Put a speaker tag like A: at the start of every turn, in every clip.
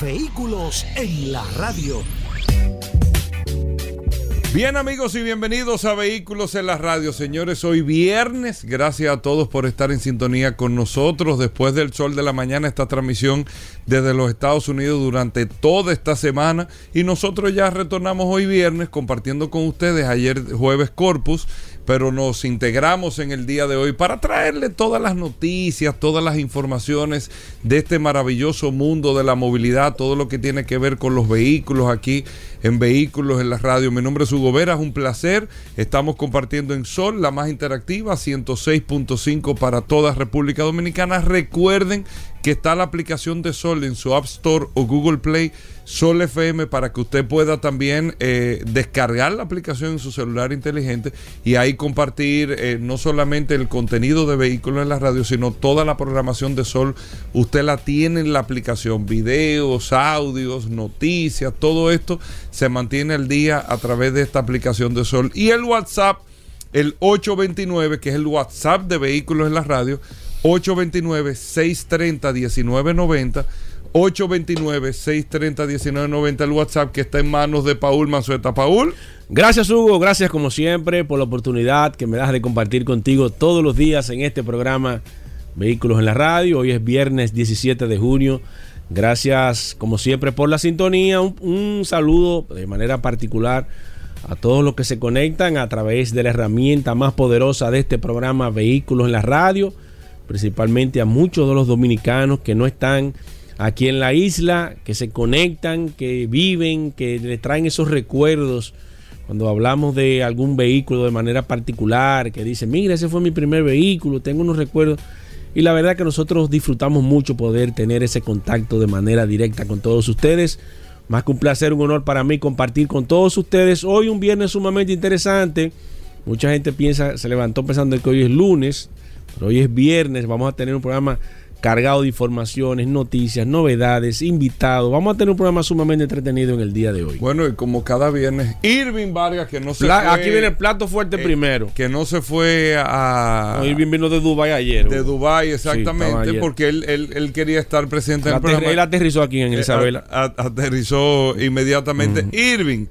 A: Vehículos en la radio.
B: Bien amigos y bienvenidos a Vehículos en la Radio. Señores, hoy viernes, gracias a todos por estar en sintonía con nosotros después del sol de la mañana, esta transmisión desde los Estados Unidos durante toda esta semana y nosotros ya retornamos hoy viernes compartiendo con ustedes ayer jueves Corpus pero nos integramos en el día de hoy para traerle todas las noticias, todas las informaciones de este maravilloso mundo de la movilidad, todo lo que tiene que ver con los vehículos aquí en Vehículos en la Radio. Mi nombre es Hugo Vera, es un placer. Estamos compartiendo en Sol, la más interactiva, 106.5 para toda República Dominicana. Recuerden que está la aplicación de Sol en su App Store o Google Play Sol FM para que usted pueda también eh, descargar la aplicación en su celular inteligente y ahí compartir eh, no solamente el contenido de vehículos en la radio, sino toda la programación de Sol. Usted la tiene en la aplicación, videos, audios, noticias, todo esto se mantiene al día a través de esta aplicación de Sol. Y el WhatsApp, el 829, que es el WhatsApp de vehículos en la radio, 829-630-1990. 829-630-1990, el WhatsApp que está en manos de Paul Manzueta. Paul.
C: Gracias Hugo, gracias como siempre por la oportunidad que me das de compartir contigo todos los días en este programa Vehículos en la Radio. Hoy es viernes 17 de junio. Gracias como siempre por la sintonía. Un, un saludo de manera particular a todos los que se conectan a través de la herramienta más poderosa de este programa Vehículos en la Radio. Principalmente a muchos de los dominicanos que no están aquí en la isla, que se conectan, que viven, que le traen esos recuerdos. Cuando hablamos de algún vehículo de manera particular, que dice, mira, ese fue mi primer vehículo, tengo unos recuerdos. Y la verdad que nosotros disfrutamos mucho poder tener ese contacto de manera directa con todos ustedes. Más que un placer, un honor para mí compartir con todos ustedes. Hoy un viernes sumamente interesante. Mucha gente piensa, se levantó pensando que hoy es lunes, pero hoy es viernes. Vamos a tener un programa cargado de informaciones, noticias, novedades, invitados. Vamos a tener un programa sumamente entretenido en el día de hoy.
B: Bueno, y como cada viernes, Irving Vargas, que no se fue,
C: Aquí viene el plato fuerte
B: eh,
C: primero.
B: Que no se fue a.
C: No, Irving vino de Dubai ayer.
B: De Dubai, exactamente,
C: Sí,
B: porque él, él, él quería estar presente en el programa.
C: él aterrizó aquí en
B: Eh,
C: Isabela.
B: a- a- aterrizó inmediatamente. Irving,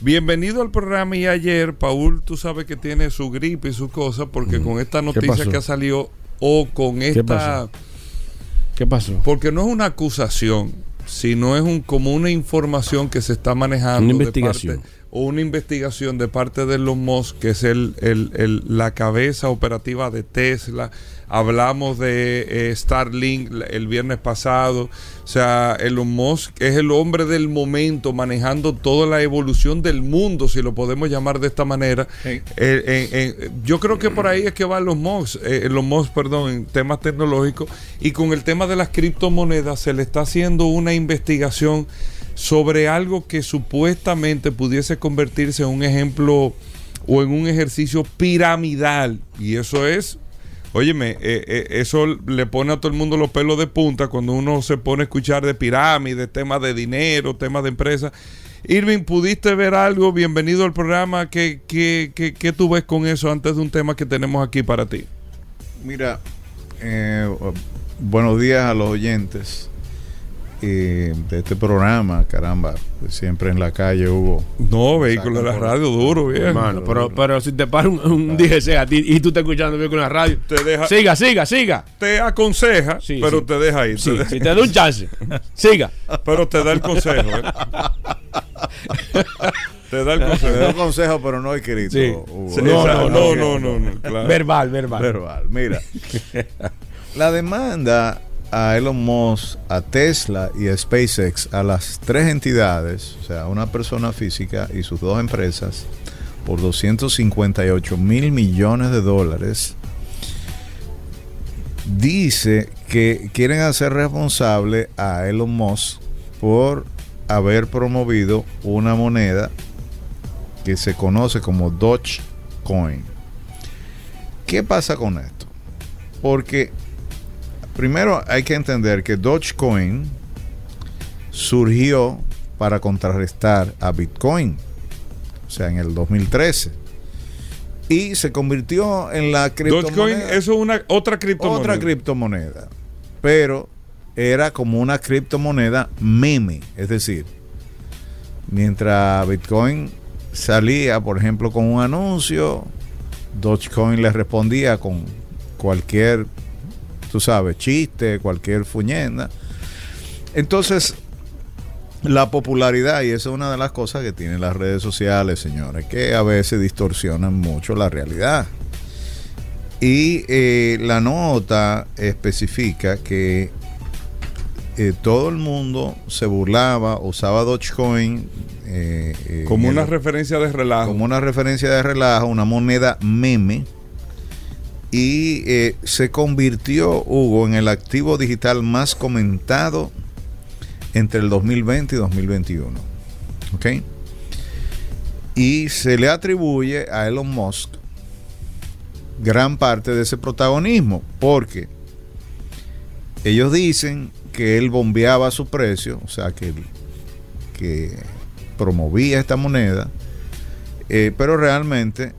B: bienvenido al programa. Y ayer, Paul, tú sabes que tiene su gripe y su cosa, porque con esta noticia que ha salido o con esta.
C: pasó? ¿Qué pasó?
B: Porque no es una acusación, sino es un, como una información que se está manejando.
C: Una
B: de
C: investigación.
B: parte- o una investigación de parte de Elon Musk, que es el, el- el- la cabeza operativa de Tesla. Hablamos de eh, Starlink el viernes pasado. O sea, Elon Musk es el hombre del momento manejando toda la evolución del mundo, si lo podemos llamar de esta manera. Eh, eh, eh, yo creo que por ahí es que van los Musk, los Musk, perdón, en temas tecnológicos. Y con el tema de las criptomonedas se le está haciendo una investigación sobre algo que supuestamente pudiese convertirse en un ejemplo o en un ejercicio piramidal. Y eso es, óyeme, eh, eh, eso le pone a todo el mundo los pelos de punta cuando uno se pone a escuchar de pirámides, temas de dinero, temas de empresas. Irving, ¿pudiste ver algo? Bienvenido al programa. ¿Qué, qué, qué, qué tú ves con eso antes de un tema que tenemos aquí para ti?
D: Mira, eh, buenos días a los oyentes eh, de este programa, caramba, siempre en la calle hubo.
B: No, vehículo de la radio, duro, bien.
C: Hermano, pero, pero si te para un, un DGC a ti y tú estás escuchando bien con la radio,
B: Te deja-
C: siga, siga, siga.
B: Te aconseja,
C: Sí,
B: pero
C: sí.
B: te deja ir.
C: Sí,
B: te
C: si te da un chance, siga.
B: Pero te da el consejo. ¿eh? te da el
D: Te doy
B: consejo.
D: consejo, pero no escrito.
C: Sí.
D: Hugo.
C: No, no,
B: no, no, no, no, claro.
C: Verbal, verbal.
D: Verbal. Mira, la demanda a Elon Musk, a Tesla y a SpaceX, a las tres entidades, o sea, una persona física y sus dos empresas, por 258 mil millones de dólares, dice que quieren hacer responsable a Elon Musk por haber promovido una moneda que se conoce como Dogecoin. ¿Qué pasa con esto? Porque primero hay que entender que Dogecoin surgió para contrarrestar a Bitcoin, o sea, en el 2013. Y se convirtió en la
B: criptomoneda. Dogecoin es una otra criptomoneda.
D: Otra criptomoneda. Pero era como una criptomoneda meme, es decir, mientras Bitcoin salía, por ejemplo, con un anuncio, Dogecoin le respondía con cualquier, tú sabes, chiste, cualquier fuñenda. Entonces, la popularidad, y esa es una de las cosas que tienen las redes sociales, señores, que a veces distorsionan mucho la realidad. Y eh, la nota especifica que eh, todo el mundo se burlaba, usaba Dogecoin.
B: Eh, como una referencia de relajo.
D: Como una referencia de relajo, una moneda meme. Y se convirtió, Hugo, en el activo digital más comentado entre el 2020 y 2021. ¿Ok? Y se le atribuye a Elon Musk gran parte de ese protagonismo, porque ellos dicen que él bombeaba su precio, o sea, que, que promovía esta moneda, eh, pero realmente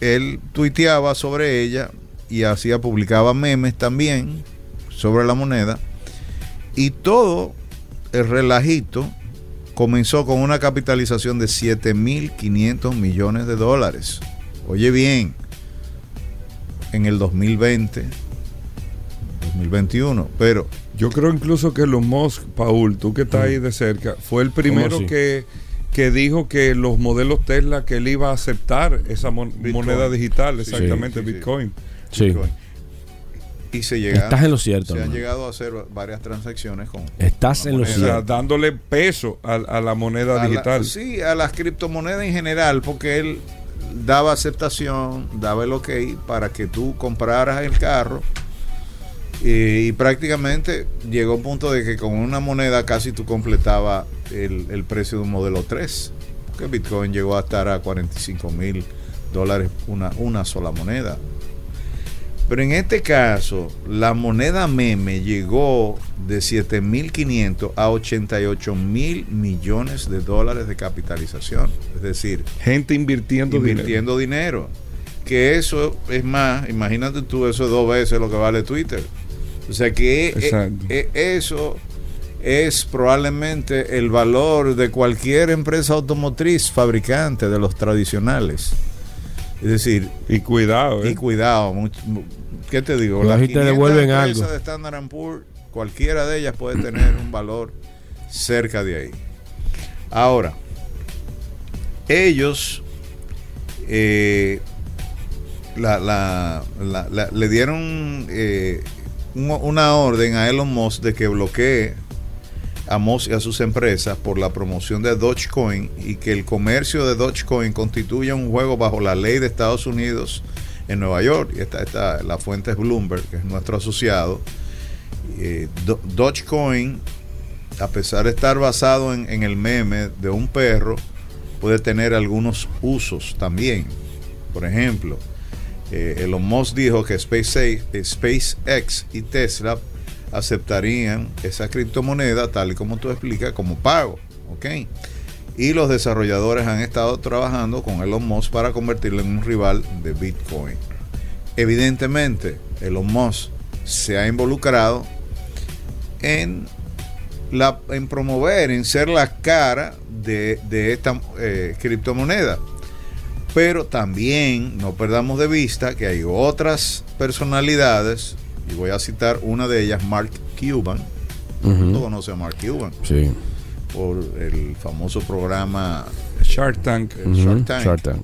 D: él tuiteaba sobre ella y hacía, publicaba memes también sobre la moneda, y todo el relajito comenzó con una capitalización de 7.500 millones de dólares. Oye bien, en el 2020, 2021, pero...
B: Yo creo incluso que los Musk, Paul, tú que estás ahí de cerca, fue el primero que, que dijo que los modelos Tesla, que él iba a aceptar esa moneda digital, exactamente, Bitcoin.
C: Sí.
D: Y se llega,
C: Estás en lo cierto.
D: Se han llegado a hacer varias transacciones con.
C: Estás en lo cierto.
B: dándole peso a, la moneda digital.
D: sí, a las criptomonedas en general, porque él daba aceptación, daba el ok para que tú compraras el carro. Y, prácticamente llegó un punto de que con una moneda casi tú completaba el, el precio de un modelo 3. Que Bitcoin llegó a estar a 45 mil dólares una, una sola moneda. Pero en este caso, la moneda meme llegó de 7.500 a 88.000 millones de dólares de capitalización. Es decir,
B: gente invirtiendo,
D: invirtiendo dinero. Que eso es más, imagínate tú, eso es dos veces lo que vale Twitter. O sea que e, e, eso es probablemente el valor de cualquier empresa automotriz fabricante de los tradicionales. Es decir,
B: y cuidado,
D: y ¿eh? cuidado, ¿qué te digo?
C: Las te devuelven algo.
D: de Standard Poor's, cualquiera de ellas puede tener un valor cerca de ahí. Ahora, ellos eh, le dieron eh, una orden a Elon Musk de que bloquee a Moss y a sus empresas por la promoción de Dogecoin y que el comercio de Dogecoin constituya un juego bajo la ley de Estados Unidos en Nueva York. Y esta, esta la fuente es Bloomberg, que es nuestro asociado. Eh, Dogecoin, a pesar de estar basado en, el meme de un perro, puede tener algunos usos también. Por ejemplo, eh, Elon Musk dijo que SpaceX y Tesla aceptarían esa criptomoneda, tal y como tú explicas, como pago. ¿ok? Y los desarrolladores han estado trabajando con Elon Musk para convertirlo en un rival de Bitcoin. Evidentemente, Elon Musk se ha involucrado en, la, en promover, en ser la cara de, esta eh, criptomoneda. Pero también no perdamos de vista que hay otras personalidades y voy a citar una de ellas, Mark Cuban. Uh conoce a Mark Cuban?
C: Sí.
D: Por el famoso programa
B: Shark Tank.
D: Shark, Tank.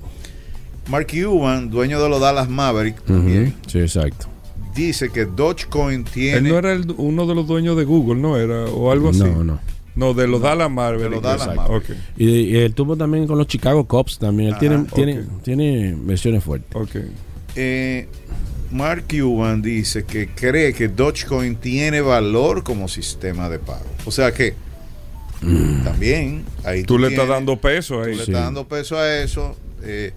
D: Mark Cuban, dueño de los Dallas Maverick, también.
C: Sí, exacto.
D: Dice que Dogecoin tiene.
B: Él no era uno de los dueños de Google, ¿no? Era, o algo así.
C: No, no.
B: No, de los Dallas Maverick. De
D: los Dallas Maverick.
C: Y, él tuvo también con los Chicago Cubs también. Él tiene, tiene, tiene versiones fuertes.
B: Ok.
D: Eh, Mark Cuban dice que cree que Dogecoin tiene valor como sistema de pago. O sea que también ahí
B: Tú le estás dando peso
D: tú
B: ahí.
D: le
C: Sí.
D: estás dando peso a eso. eh,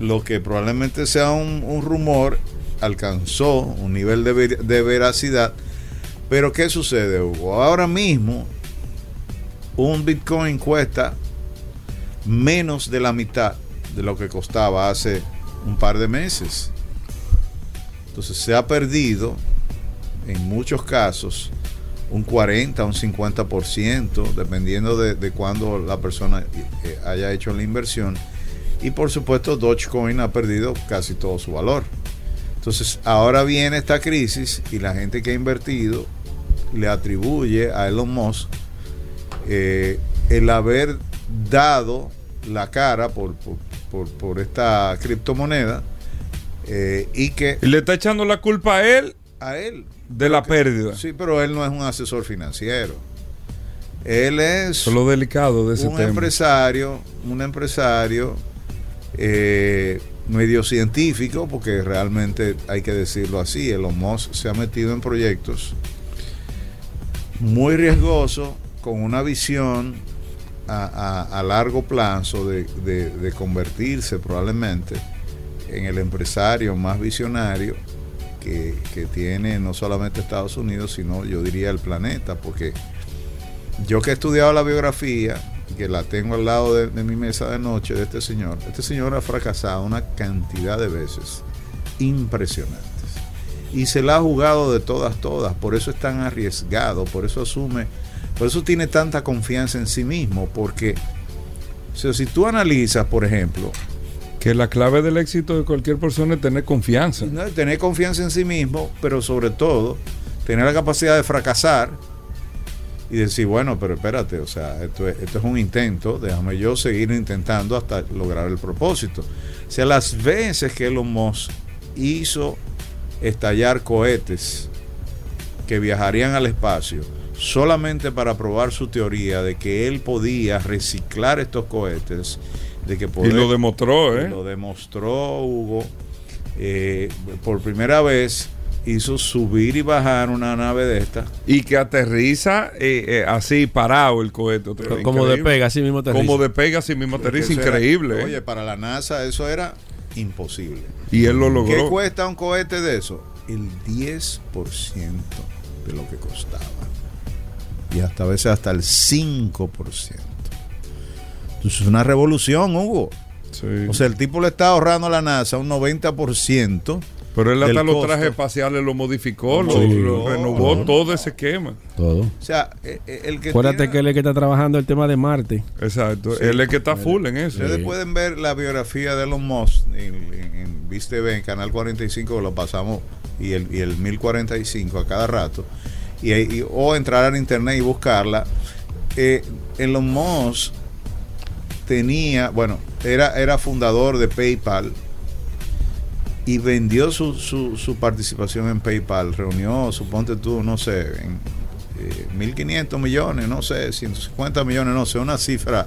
D: lo que probablemente sea un, un rumor alcanzó un nivel de, ver- de veracidad. Pero ¿qué sucede, Hugo? Ahora mismo un Bitcoin cuesta menos de la mitad de lo que costaba hace un par de meses. Entonces se ha perdido en muchos casos un 40, un 50%, dependiendo de, de cuándo la persona eh, haya hecho la inversión. Y por supuesto Dogecoin ha perdido casi todo su valor. Entonces ahora viene esta crisis y la gente que ha invertido le atribuye a Elon Musk eh, el haber dado la cara por, por- por esta criptomoneda eh, y que
B: le está echando la culpa a él
D: a él
B: de la pérdida.
D: Sí, pero él no es un asesor financiero. Él es
B: lo delicado de ese
D: un
B: tema.
D: empresario, un empresario eh, medio científico, porque realmente hay que decirlo así, Elon Musk se ha metido en proyectos muy riesgosos, con una visión a, a- a largo plazo de, de- de convertirse probablemente en el empresario más visionario que, que tiene no solamente Estados Unidos, sino yo diría el planeta, porque yo que he estudiado la biografía, que la tengo al lado de, mi mesa de noche de este señor, este señor ha fracasado una cantidad de veces impresionantes. Y se la ha jugado de todas, todas. Por eso es tan arriesgado, por eso asume, por eso tiene tanta confianza en sí mismo, porque si tú analizas, por ejemplo,
B: Que la clave del éxito de cualquier persona es tener confianza.
D: ¿no? tener confianza en sí mismo, pero sobre todo tener la capacidad de fracasar y decir, bueno, pero espérate, o sea, esto es, esto es un intento, déjame yo seguir intentando hasta lograr el propósito. O sea, las veces que Elon Musk hizo estallar cohetes que viajarían al espacio solamente para probar su teoría de que él podía reciclar estos cohetes, de que
B: Y lo demostró, ¿eh?
D: lo demostró Hugo. eh, por primera vez hizo subir y bajar una nave de estas.
B: Y que aterriza eh, eh, así parado el cohete. otra vez.
C: Como despega, así mismo te
B: Como despega así mismo aterriza.
D: Era-
B: Increíble.
D: oye, para la NASA eso era imposible.
B: y él lo
D: ¿Qué
B: logró.
D: cuesta un cohete de eso? El 10% de lo que costaba. Y hasta a veces hasta el 5%. Entonces es una revolución, Hugo.
B: Sí.
D: O sea, el tipo le está ahorrando a la NASA un 90%.
B: Pero él hasta los
D: costo.
B: trajes espaciales lo modificó, lo,
D: Sí.
B: lo renovó
D: No.
B: todo ese esquema.
C: Todo.
D: O sea, eh, eh, el que
C: Acuérdate
D: tiene-
C: que él es el que está trabajando el tema de Marte.
B: Exacto.
D: Sí.
B: Él es que está full en eso.
D: Ustedes
C: Sí.
D: pueden ver la biografía de Elon Musk en, en, en Viz TV, en Canal 45, que lo pasamos, y el, y el 1045 a cada rato, y, y- o entrar al internet y buscarla. Eh, Elon Musk tenía, bueno, era, era fundador de PayPal y vendió su, su, participación en PayPal. Reunió, suponte tú, no sé, en eh, 1.500 millones, no sé, 150 millones, no sé, una cifra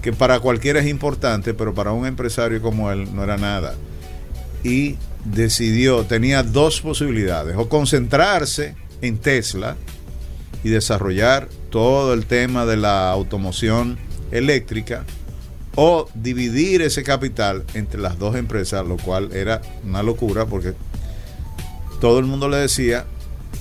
D: que para cualquiera es importante, pero para un empresario como él no era nada. Y decidió, tenía dos posibilidades, o concentrarse en Tesla y desarrollar todo el tema de la automoción eléctrica, o dividir ese capital entre las dos empresas, lo cual era una locura porque todo el mundo le decía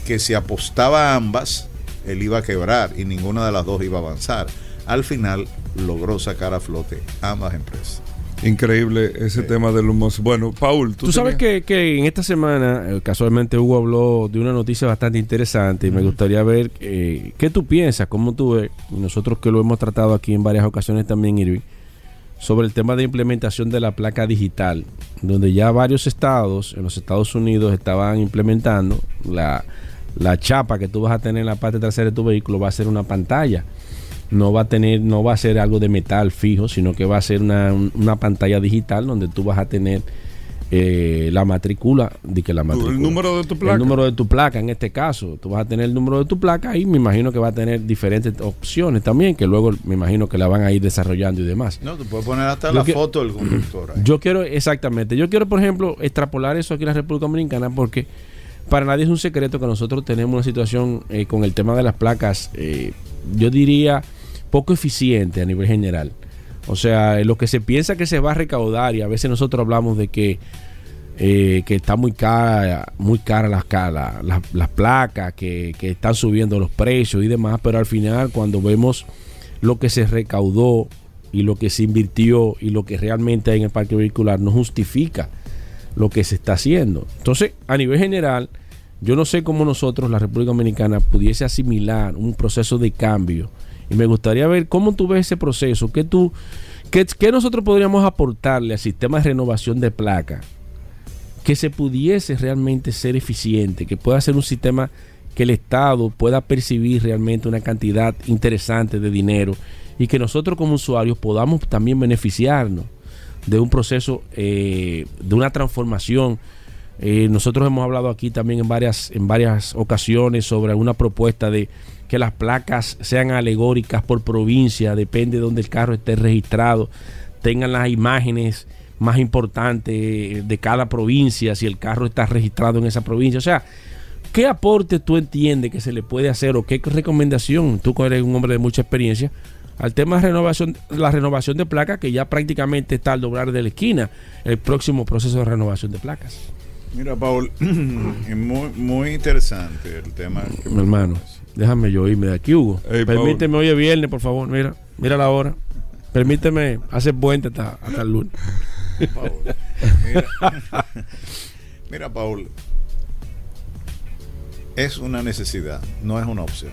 D: que si apostaba a ambas, él iba a quebrar y ninguna de las dos iba a avanzar. Al final logró sacar a flote ambas empresas.
B: Increíble ese tema de los Musk. Bueno, Paul, tú,
C: Tú sabes que, que en esta semana, eh, casualmente Hugo habló de una noticia bastante interesante y me gustaría ver eh, qué tú piensas, cómo tú ves, y nosotros que lo hemos tratado aquí en varias ocasiones también, Irving, sobre el tema de implementación de la placa digital, donde ya varios estados en los Estados Unidos estaban implementando la, la chapa que tú vas a tener en la parte trasera de tu vehículo, va a ser una pantalla. No va a tener, no va a ser algo de metal fijo, sino que va a ser una, un- una pantalla digital donde tú vas a tener eh, la matrícula, de que la matrícula.
B: El número de tu placa.
C: El número de tu placa en este caso. Tú vas a tener el número de tu placa y me imagino que va a tener diferentes opciones también, que luego me imagino que la van a ir desarrollando y demás.
D: No, tú puedes poner hasta
C: Yo
D: la
C: que-
D: foto del conductor. ahí.
C: Yo quiero, exactamente, yo quiero, por ejemplo, extrapolar eso aquí en la República Dominicana porque para nadie es un secreto que nosotros tenemos una situación eh, con el tema de las placas, eh, yo diría, poco eficiente a nivel general. O sea, lo que se piensa que se va a recaudar y a veces nosotros hablamos de que eh, que está muy cara, muy cara las, la- la- las placas, que, que están subiendo los precios y demás, pero al final cuando vemos lo que se recaudó y lo que se invirtió y lo que realmente hay en el parque vehicular no justifica lo que se está haciendo. Entonces, a nivel general, yo no sé cómo nosotros, la República Dominicana, pudiese asimilar un proceso de cambio. Y me gustaría ver cómo tú ves ese proceso, qué tú, nosotros podríamos aportarle al sistema de renovación de placas que se pudiese realmente ser eficiente, que pueda ser un sistema que el Estado pueda percibir realmente una cantidad interesante de dinero y que nosotros como usuarios podamos también beneficiarnos de un proceso, eh, de una transformación. Eh, nosotros hemos hablado aquí también en varias, en varias ocasiones sobre una propuesta de que las placas sean alegóricas por provincia, depende de donde el carro esté registrado, tengan las imágenes más importantes de cada provincia, si el carro está registrado en esa provincia. O sea, ¿qué aporte tú entiendes que se le puede hacer o qué recomendación, tú que eres un hombre de mucha experiencia, al tema de renovación, la renovación de placas, que ya prácticamente está al doblar de la esquina el próximo proceso de renovación de placas?
D: Mira, Paul, es muy, muy interesante el tema. que
C: Mi hermano, déjame yo irme de aquí, Hugo. Permíteme hoy es viernes, por favor. Mira, mira la hora. Permíteme hacer puente hasta, hasta el lunes.
D: Paul. Mira, Mira, Paul, es una necesidad, no es una opción.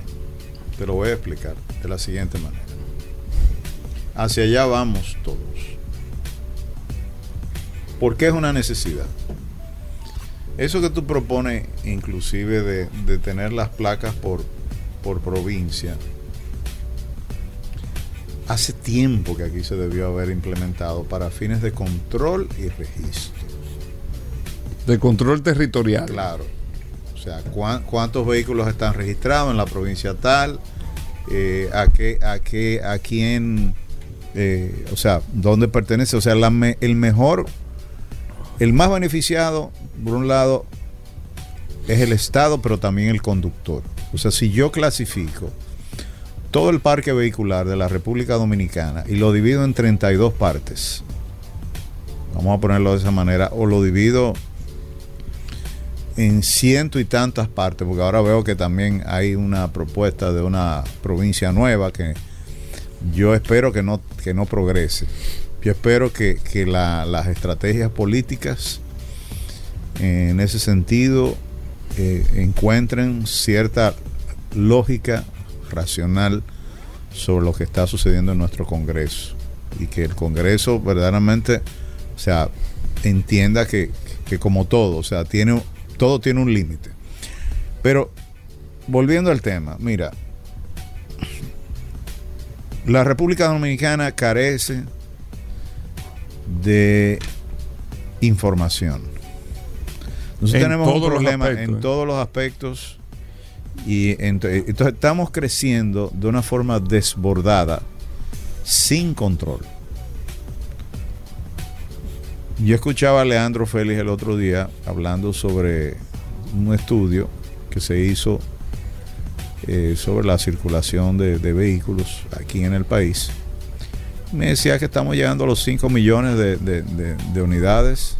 D: Te lo voy a explicar de la siguiente manera. Hacia allá vamos todos. ¿Por qué es una necesidad? Eso que tú propones, inclusive de, de tener las placas por, por provincia, hace tiempo que aquí se debió haber implementado para fines de control y registro.
B: De control territorial.
D: Claro. O sea, cuán- cuántos vehículos están registrados en la provincia tal, eh, a qué, a qué, a quién, eh, o sea, dónde pertenece. O sea, la me- el mejor, el más beneficiado, por un lado, es el Estado, pero también el conductor. O sea, si yo clasifico todo el parque vehicular de la República Dominicana y lo divido en 32 partes, vamos a ponerlo de esa manera, o lo divido en ciento y tantas partes, porque ahora veo que también hay una propuesta de una provincia nueva que yo espero que no, que no progrese. Yo espero que, que la- las estrategias políticas en ese sentido eh, encuentren cierta lógica racional sobre lo que está sucediendo en nuestro Congreso y que el Congreso verdaderamente, o sea, entienda que, que como todo, o sea, tiene todo tiene un límite. Pero volviendo al tema, mira, la República Dominicana carece de información. Nosotros
B: En
D: tenemos un problema
B: aspectos,
D: en
B: ¿eh?
D: todos los aspectos y ent- entonces estamos creciendo de una forma desbordada, sin control. Yo escuchaba a Leandro Félix el otro día hablando sobre un estudio que se hizo eh, sobre la circulación de, de vehículos aquí en el país. Me decía que estamos llegando a los 5 millones de, de- de- de unidades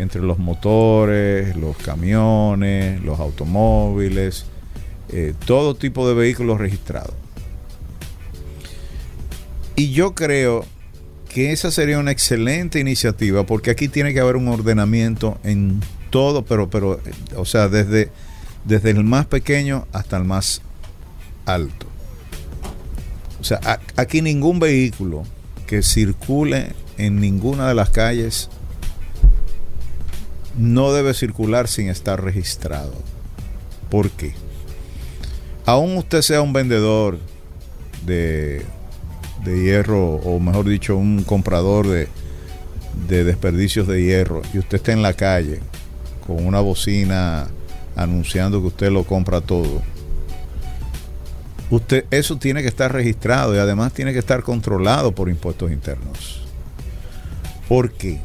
D: entre los motores, los camiones, los automóviles, eh, todo tipo de vehículos registrados. Y yo creo que esa sería una excelente iniciativa porque aquí tiene que haber un ordenamiento en todo, pero, pero o sea, desde, desde el más pequeño hasta el más alto. O sea, aquí ningún vehículo que circule en ninguna de las calles no debe circular sin estar registrado. ¿Por qué? Aún usted sea un vendedor de, de hierro, o mejor dicho, un comprador de, de desperdicios de hierro y usted está en la calle con una bocina anunciando que usted lo compra todo, usted eso tiene que estar registrado y además tiene que estar controlado por impuestos internos. ¿Por qué?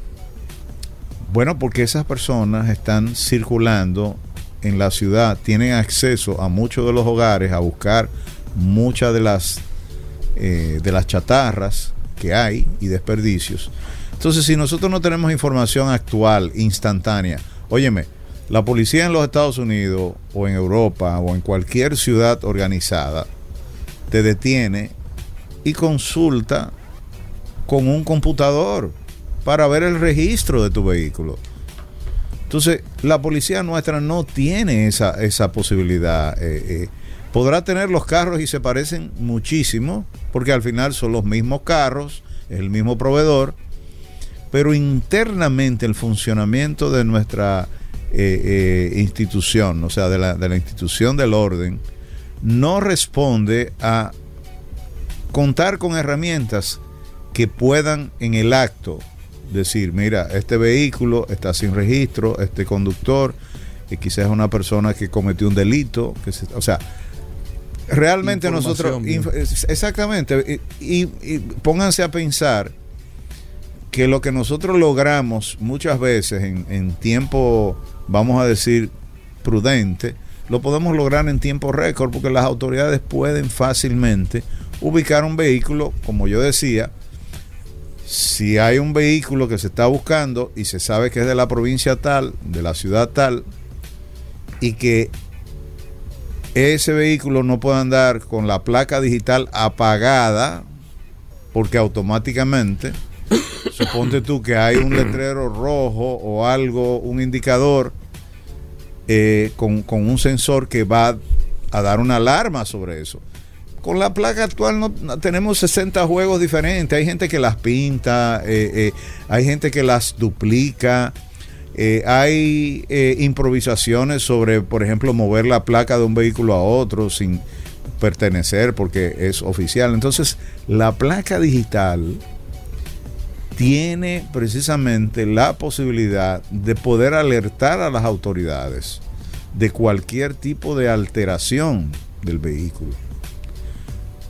D: Bueno, porque esas personas están circulando en la ciudad, tienen acceso a muchos de los hogares a buscar muchas de las eh, de las chatarras que hay y desperdicios. Entonces, si nosotros no tenemos información actual, instantánea, óyeme, la policía en los Estados Unidos o en Europa o en cualquier ciudad organizada te detiene y consulta con un computador para ver el registro de tu vehículo. Entonces, la policía nuestra no tiene esa, esa posibilidad. Eh, eh. podrá tener los carros y se parecen muchísimo, porque al final son los mismos carros, el mismo proveedor, pero internamente el funcionamiento de nuestra eh, institución, o sea, de la, de la institución del orden, no responde a contar con herramientas que puedan en el acto decir, mira, este vehículo está sin registro, este conductor, que quizás es una persona que cometió un delito, que o sea, realmente nosotros, exactamente, y, pónganse a pensar que lo que nosotros logramos muchas veces en, en tiempo, vamos a decir, prudente, lo podemos lograr en tiempo récord porque las autoridades pueden fácilmente ubicar un vehículo, como yo decía, si hay un vehículo que se está buscando y se sabe que es de la provincia tal, de la ciudad tal, y que ese vehículo no puede andar con la placa digital apagada, porque automáticamente, suponte tú que hay un letrero rojo o algo, un indicador eh, con, con un sensor que va a dar una alarma sobre eso con la placa actual no, tenemos 60 juegos diferentes. Hay gente que las pinta, eh, eh, hay gente que las duplica. Eh, hay improvisaciones sobre, por ejemplo, mover la placa de un vehículo a otro sin pertenecer porque es oficial. Entonces, la placa digital tiene precisamente la posibilidad de poder alertar a las autoridades de cualquier tipo de alteración del vehículo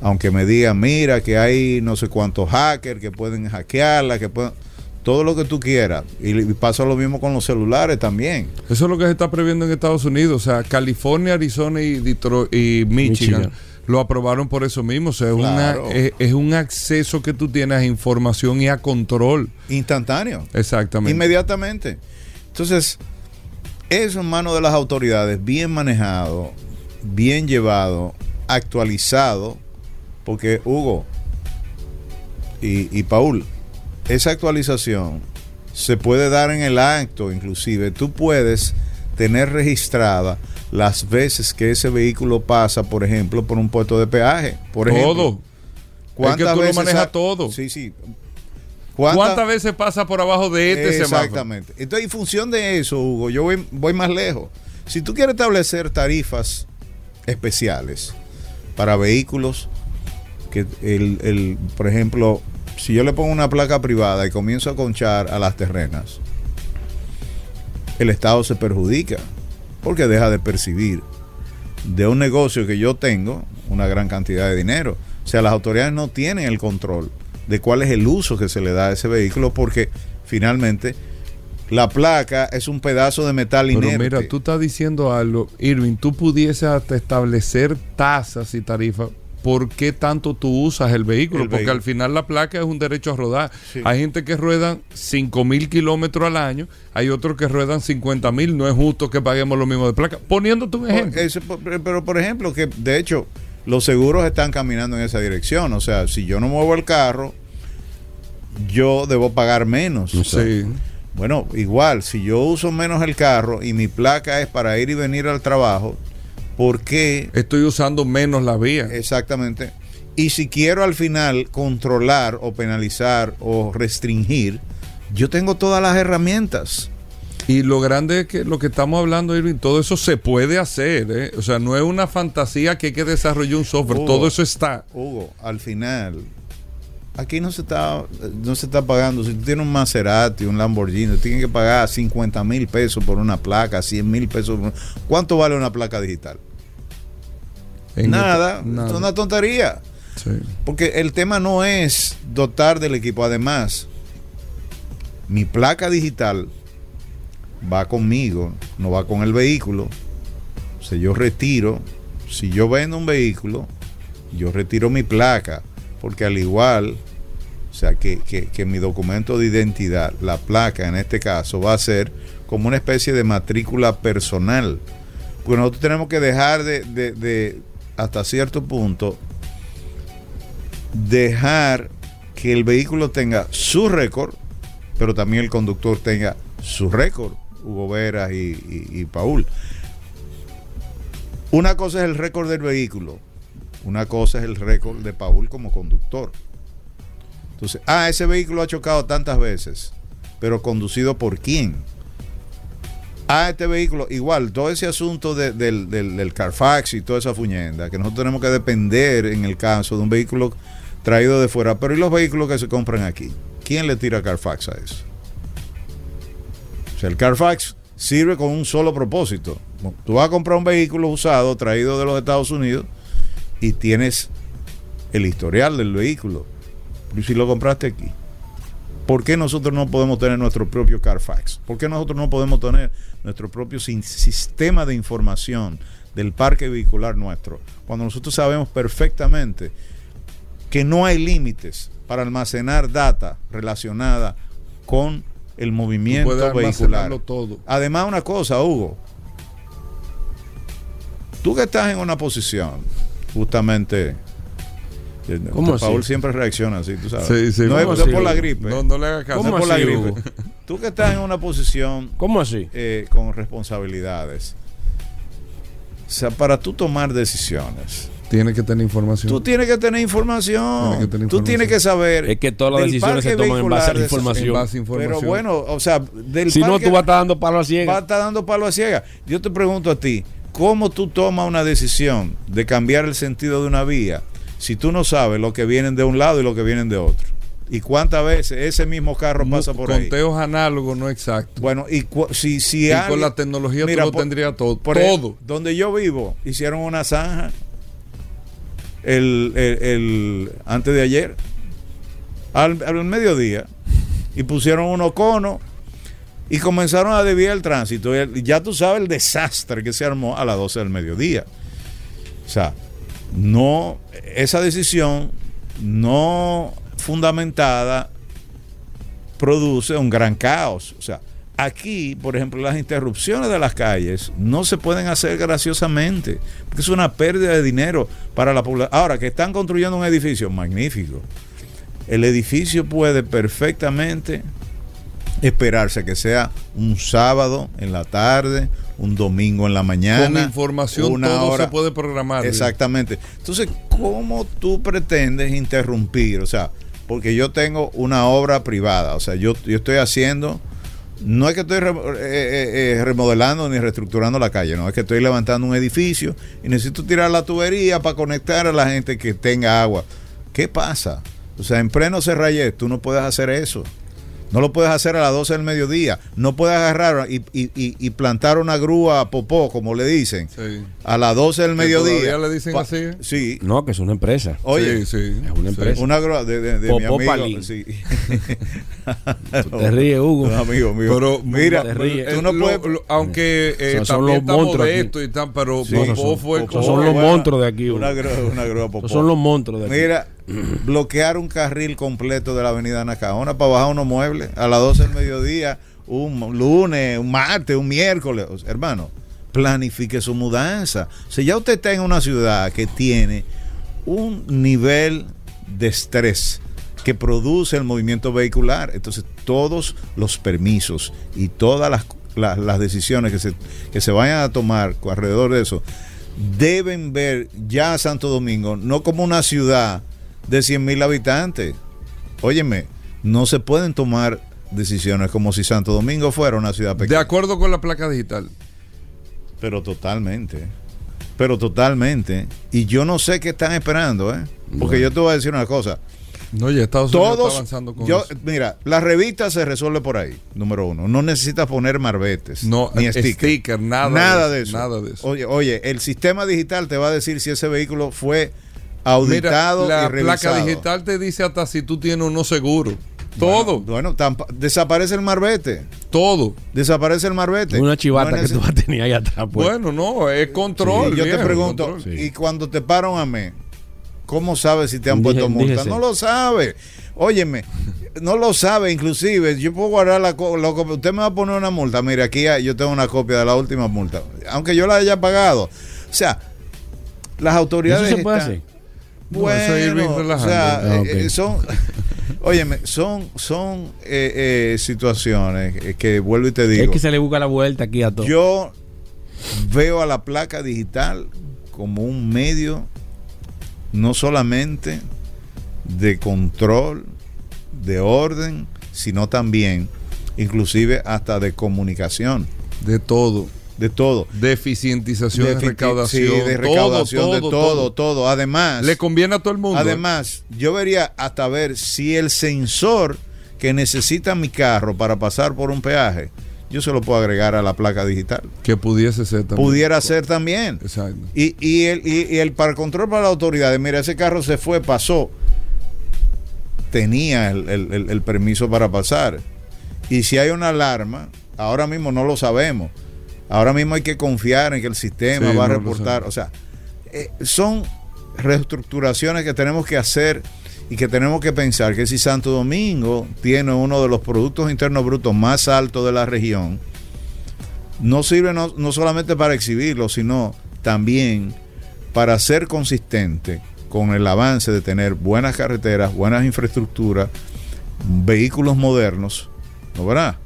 D: aunque me digan, mira, que hay no sé cuántos hackers que pueden hackearla, que pueden todo lo que tú quieras. Y, pasa lo mismo con los celulares también.
B: Eso es lo que se está previendo en Estados Unidos. O sea, California, Arizona y, Detroit, y Michigan, lo aprobaron por eso mismo. O sea, es, es, un acceso que tú tienes a información y a control.
D: Instantáneo.
B: Exactamente.
D: Inmediatamente. Entonces, eso en manos de las autoridades, bien manejado, bien llevado, actualizado porque Hugo y, Paul, esa actualización se puede dar en el acto, inclusive tú puedes tener registrada las veces que ese vehículo pasa, por ejemplo, por un puesto de peaje. Por
B: todo.
D: ¿Cuántas
B: es que
D: tú veces
B: lo manejas todo.
D: Sí, sí.
B: ¿Cuántas, veces pasa por abajo de este
D: Exactamente. Entonces, en función de eso, Hugo, yo voy, voy más lejos. Si tú quieres establecer tarifas especiales para vehículos que el, por ejemplo, si yo le pongo una placa privada y comienzo a conchar a las terrenas, el Estado se perjudica porque deja de percibir de un negocio que yo tengo una gran cantidad de dinero. O sea, las autoridades no tienen el control de cuál es el uso que se le da a ese vehículo porque finalmente la placa es un pedazo de metal Pero inerte.
B: Mira, tú estás diciendo algo, Irving, tú pudieses establecer tasas y tarifas por qué tanto tú usas el vehículo, porque al final la placa es un derecho a rodar. Hay gente que ruedan 5 mil kilómetros al año, hay otros que ruedan 50 mil, no es justo que paguemos lo mismo de placa. Poniéndote un ejemplo.
D: pero por ejemplo, que de hecho los seguros están caminando en esa dirección, o sea, si yo no muevo el carro, yo debo pagar menos.
B: Sí.
D: Bueno, igual, si yo uso menos el carro y mi placa es para ir y venir al trabajo, ¿Por qué?
B: Estoy usando menos la vía.
D: Exactamente. Y si quiero al final controlar o penalizar o restringir, yo tengo todas las herramientas.
B: Y lo grande es que lo que estamos hablando, Irving, todo eso se puede hacer. ¿eh? O sea, no es una fantasía que hay que desarrollar un software. todo eso está.
D: Hugo, al final, aquí no se está no se está pagando. Si tú tienes un Maserati, un Lamborghini, tienes que pagar 50 mil pesos por una placa, 100 mil pesos. Por... ¿Cuánto vale una placa digital? Nada, nada, es una tontería. Sí. Porque el tema no es dotar del equipo. Además, mi placa digital va conmigo, no va con el vehículo. O sea, yo retiro, si yo vendo un vehículo, yo retiro mi placa, porque al igual, o sea, que, que, mi documento de identidad, la placa en este caso, va a ser como una especie de matrícula personal. Porque nosotros tenemos que dejar de, de hasta cierto punto, dejar que el vehículo tenga su récord, pero también el conductor tenga su récord, Hugo Veras y, Paul. Una cosa es el récord del vehículo, una cosa es el récord de Paul como conductor. Entonces, ah, ese vehículo ha chocado tantas veces, pero conducido por quién? a este vehículo, igual, todo ese asunto del, Carfax y toda esa fuñenda, que nosotros tenemos que depender en el caso de un vehículo traído de fuera, pero ¿y los vehículos que se compran aquí? ¿Quién le tira Carfax a eso? O sea, el Carfax sirve con un solo propósito. Tú vas a comprar un vehículo usado traído de los Estados Unidos y tienes el historial del vehículo. ¿Y si lo compraste aquí? ¿Por qué nosotros no podemos tener nuestro propio Carfax? ¿Por qué nosotros no podemos tener nuestro propio sistema de información del parque vehicular nuestro? Cuando nosotros sabemos perfectamente que no hay límites para almacenar data relacionada con el movimiento vehicular.
B: Todo.
D: Además, una cosa, Hugo. Tú que estás en una posición justamente ¿Cómo Paul siempre reacciona así, tú sabes.
B: Sí, sí,
D: no es, por la gripe.
B: No, no le hagas caso.
D: ¿Cómo es por la gripe. Tú que estás en una posición.
C: ¿Cómo así?
D: Eh, con responsabilidades. O sea, para tú tomar decisiones.
B: Tienes que tener información.
D: Tú tienes que tener información. Tú tienes que saber.
C: Es que todas las decisiones se toman en base a la información.
D: Pero bueno, o sea,
C: del Si no, tú vas a estar dando palo a ciega.
D: Vas a estar dando palo a ciega. Yo te pregunto a ti, ¿cómo tú tomas una decisión de cambiar el sentido de una vía si tú no sabes lo que vienen de un lado y lo que vienen de otro? ¿Y cuántas veces ese mismo carro pasa por
B: ahí? Conteos análogos, no exactos.
D: Bueno, y si, si
B: y con la tecnología tú lo tendrías todo. todo.
D: donde yo vivo, hicieron una zanja el, el, antes de ayer, al, al, mediodía, y pusieron unos conos y comenzaron a desviar el tránsito. Ya tú sabes el desastre que se armó a las 12 del mediodía. O sea, no, esa decisión no fundamentada produce un gran caos. O sea, aquí, por ejemplo, las interrupciones de las calles no se pueden hacer graciosamente, porque es una pérdida de dinero para la población. Ahora, que están construyendo un edificio magnífico, el edificio puede perfectamente esperarse que sea un sábado en la tarde, un domingo en la mañana.
B: Con información una todo hora. se puede programar.
D: Exactamente. Entonces, ¿cómo tú pretendes interrumpir? O sea, porque yo tengo una obra privada, o sea, yo, yo estoy haciendo, no es que estoy eh, eh, eh, remodelando ni reestructurando la calle, no, es que estoy levantando un edificio y necesito tirar la tubería para conectar a la gente que tenga agua. ¿Qué pasa? O sea, en pleno Serrayet tú no puedes hacer eso. No lo puedes hacer a las 12 del mediodía. No puedes agarrar y, y, y plantar una grúa popó, como le dicen, a las 12 del mediodía.
B: le dicen así?
D: Sí.
C: No, que es una empresa.
D: Oye,
B: sí,
C: es una empresa.
D: Una grúa de, de, mi amigo. Sí.
C: te ríes, Hugo.
D: amigo mío.
B: Pero
D: mira, tú no puedes.
B: aunque eh, son los monstruos esto y tal, pero
C: Popó
B: fue
C: Son los monstruos de aquí.
D: Una grúa, una grúa popó.
C: Son los monstruos de aquí.
D: Mira, bloquear un carril completo de la avenida Nacaona para bajar unos muebles a las 12 del mediodía, un lunes, un martes, un miércoles. hermano, planifique su mudanza. Si ya usted está en una ciudad que tiene un nivel de estrés que produce el movimiento vehicular, entonces todos los permisos y todas las, las, decisiones que se, que se vayan a tomar alrededor de eso deben ver ya Santo Domingo no como una ciudad de 100 mil habitantes. Óyeme, no se pueden tomar decisiones como si Santo Domingo fuera una ciudad pequeña.
B: De acuerdo con la placa digital.
D: Pero totalmente. Pero totalmente. Y yo no sé qué están esperando, ¿eh? Porque yo te voy a decir una cosa.
B: No, ya Estados Unidos
D: Todos,
B: está avanzando con
D: yo,
B: eso.
D: mira, la revista se resuelve por ahí, número uno. No necesitas poner marbetes,
B: No,
D: ni
B: eh,
D: sticker.
B: sticker, nada de
D: nada
B: eso,
D: de eso.
B: nada de eso.
D: Oye, oye, el sistema digital te va a decir si ese vehículo fue
B: Mira,
D: auditado
B: la
D: y revisado.
B: placa digital te dice hasta si tú tienes o no seguro. Todo,
D: Bueno, desaparece el marbete.
B: todo.
D: Desaparece el marbete.
C: Una chivata
D: No
C: que tú vas a tener ahí atrás. Pues.
B: Bueno, no, es control.
D: Yo te pregunto,
B: control.
D: y cuando te paran a mí, ¿cómo sabes si te han
C: Dije-
D: puesto multa?
C: díjese.
D: No lo sabe. Óyeme, no lo sabe, inclusive. Yo puedo guardar la co- lo que- Usted me va a poner una multa. Mire, aquí hay- yo tengo una copia de la última multa. Aunque yo la haya pagado. O sea, las autoridades.
C: ¿Eso se puede
D: están-
C: hacer?
D: Bueno, o sea,
B: relajando.
C: Ah,
D: eh, eh, son, óyeme, son, son eh, eh, situaciones eh, que vuelvo y te digo.
C: Es que se le busca la vuelta aquí a todo.
D: Yo veo a la placa digital como un medio no solamente de control, de orden, sino también, inclusive hasta de comunicación,
B: De todo.
D: De todo.
B: De eficientización, de,
D: De
B: recaudación.
D: sí, de recaudación, de todo, todo, Además,
B: Le conviene a todo el mundo.
D: Además, yo vería hasta ver si el sensor que necesita mi carro para pasar por un peaje, yo se lo puedo agregar a la placa digital.
B: que pudiese ser también.
D: Pudiera ser también.
B: Exacto.
D: Y, y el, y, y el para control para la autoridad, mira, ese carro se fue, pasó, tenía el- el- el permiso para pasar. Y si hay una alarma, ahora mismo no lo sabemos. Ahora mismo hay que confiar en que el sistema
B: Sí,
D: va a reportar. O sea, eh, son reestructuraciones que tenemos que hacer y que tenemos que pensar que si Santo Domingo tiene uno de los productos internos brutos más altos de la región, no sirve no, no solamente para exhibirlo, sino también para ser consistente con el avance de tener buenas carreteras, buenas infraestructuras, vehículos modernos, ¿no verdad?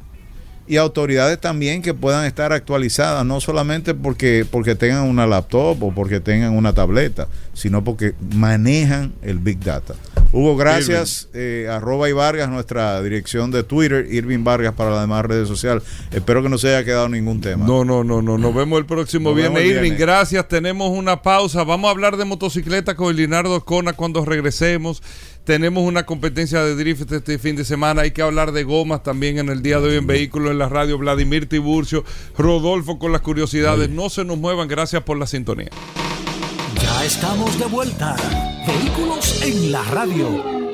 D: Y autoridades también que puedan estar actualizadas, no solamente porque, porque tengan una laptop o porque tengan una tableta, sino porque manejan el Big Data. Hugo, gracias. Eh, arroba y Vargas, nuestra dirección de Twitter, Irving Vargas para las demás redes sociales. Espero que no se haya quedado ningún tema.
B: No, no, no, no. Nos vemos el próximo
D: Nos
B: viernes. Irving,
D: viernes.
B: gracias. Tenemos una pausa. Vamos a hablar de motocicleta con Leonardo Cona cuando regresemos. Tenemos una competencia de drift este fin de semana. Hay que hablar de gomas también en el día de hoy en Vehículos en la Radio. Vladimir Tiburcio, Rodolfo con las curiosidades. No se nos muevan. Gracias por la sintonía.
A: Estamos de vuelta. Vehículos en la radio.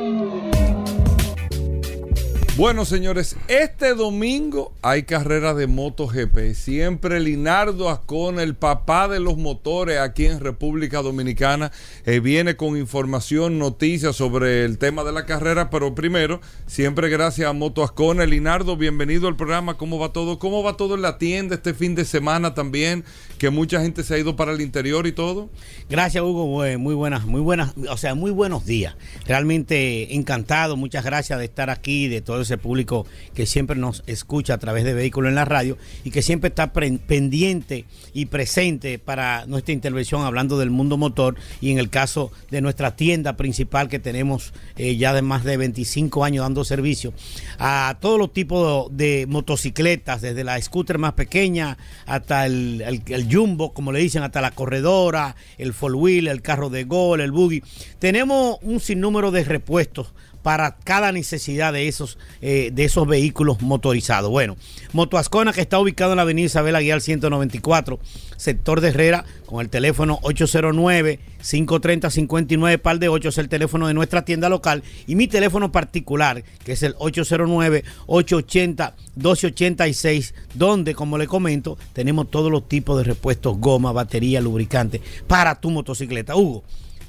B: Bueno, señores, este domingo hay carrera de MotoGP. Siempre Linardo Ascona, el papá de los motores aquí en República Dominicana, eh, viene con información, noticias sobre el tema de la carrera. Pero primero, siempre gracias a Moto Ascona. Linardo, bienvenido al programa. ¿Cómo va todo? ¿Cómo va todo en la tienda este fin de semana también? Que mucha gente se ha ido para el interior y todo.
E: Gracias, Hugo. Muy buenas, muy buenas, o sea, muy buenos días. Realmente encantado. Muchas gracias de estar aquí, de todo ese público que siempre nos escucha a través de Vehículos en la Radio y que siempre está pendiente y presente para nuestra intervención hablando del mundo motor y en el caso de nuestra tienda principal que tenemos eh, ya de más de 25 años dando servicio a todos los tipos de motocicletas, desde la scooter más pequeña hasta el, el- el jumbo, como le dicen, hasta la corredora, el four wheel, el carro de gol, el buggy. Tenemos un sinnúmero de repuestos para cada necesidad de esos, eh, de esos vehículos motorizados. Bueno, Motoascona, que está ubicado en la avenida Isabel Aguilar 194, sector de Herrera, con el teléfono 809-530-59, par de 8 es el teléfono de nuestra tienda local, y mi teléfono particular, que es el 809-880-1286, donde, como le comento, tenemos todos los tipos de repuestos, goma, batería, lubricante, para tu motocicleta. Hugo,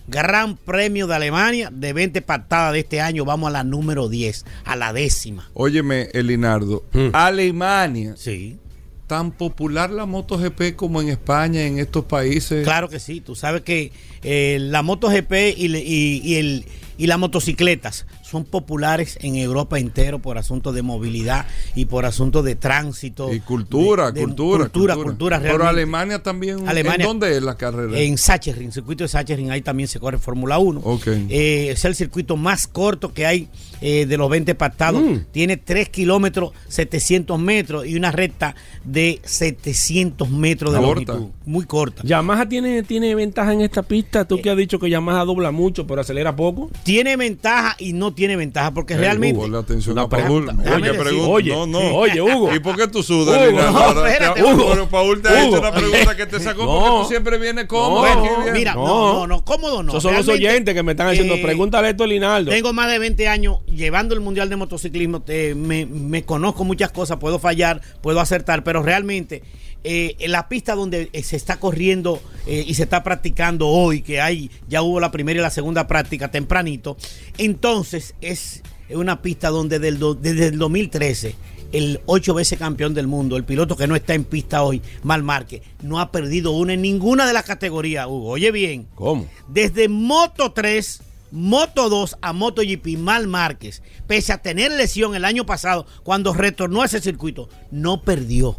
E: Gran Premio de Alemania de 20 patadas de este año. Vamos a la número 10, a la décima.
B: Óyeme, Elinardo.
C: Mm.
B: Alemania.
E: Sí,
B: Tan popular la MotoGP como en España, en estos países.
E: claro que sí. Tú sabes que eh, la MotoGP y, y el, y las motocicletas son populares en Europa entero por asuntos de movilidad y por asuntos de tránsito.
B: Y cultura,
E: de- de-
B: cultura,
E: cultura, cultura,
B: Pero
E: realmente.
B: Alemania también.
E: Alemania-
B: ¿En dónde es la carrera?
E: En Sachsenring, circuito de Sachsenring, ahí también se corre Fórmula 1.
B: Ok.
E: Eh, es el circuito más corto que hay eh, de los 20 pactados. Tiene 3 kilómetros 700 metros y una recta de 700 metros de
B: Corta.
E: longitud. Muy corta.
C: Yamaha tiene, tiene ventaja en esta pista. Tú que has dicho que Yamaha dobla mucho, pero acelera poco.
E: Tiene ventaja y no tiene ventaja porque realmente...
B: Hugo, la atención Paul.
C: pregunta.
B: Oye, pregunta. No, no.
C: oye, Hugo.
B: ¿Y por qué tú sudas,
C: Hugo,
B: Lina?
E: no, espérate,
B: te-
E: Hugo.
B: pero Paul te ha hecho una pregunta que te sacó
C: No.
B: porque tú siempre vienes cómodo. Bien.
E: mira,
C: No.
E: no, no, no, cómodo no.
C: Esos son los oyentes que me están haciendo.
E: eh,
C: Pregúntale esto a Linaldo.
E: Tengo más de 20 años llevando el Mundial de Motociclismo, te- me, me conozco muchas cosas, puedo fallar, puedo acertar, pero realmente eh, en la pista donde eh, se está corriendo eh, y se está practicando hoy, que hay, ya hubo la primera y la segunda práctica tempranito, entonces es una pista donde del do- desde el 2013 el ocho veces campeón del mundo, el piloto que no está en pista hoy, Mal Márquez, no ha perdido una en ninguna de las categorías, Hugo. Oye bien,
C: ¿Cómo?
E: desde Moto 3, Moto 2 a MotoGP, Mal Márquez, pese a tener lesión el año pasado, cuando retornó a ese circuito, no perdió.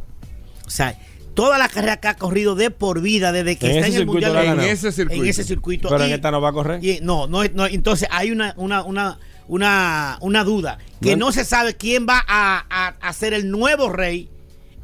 E: O sea, toda la carrera que ha corrido de por vida desde que está en el Mundial.
B: En ese circuito.
E: En ese circuito.
C: Pero en esta no va a correr.
E: y- no, no, es- no, entonces hay una, una, una, una, una duda, que
C: No.
E: no se sabe quién va a, a, a ser el nuevo rey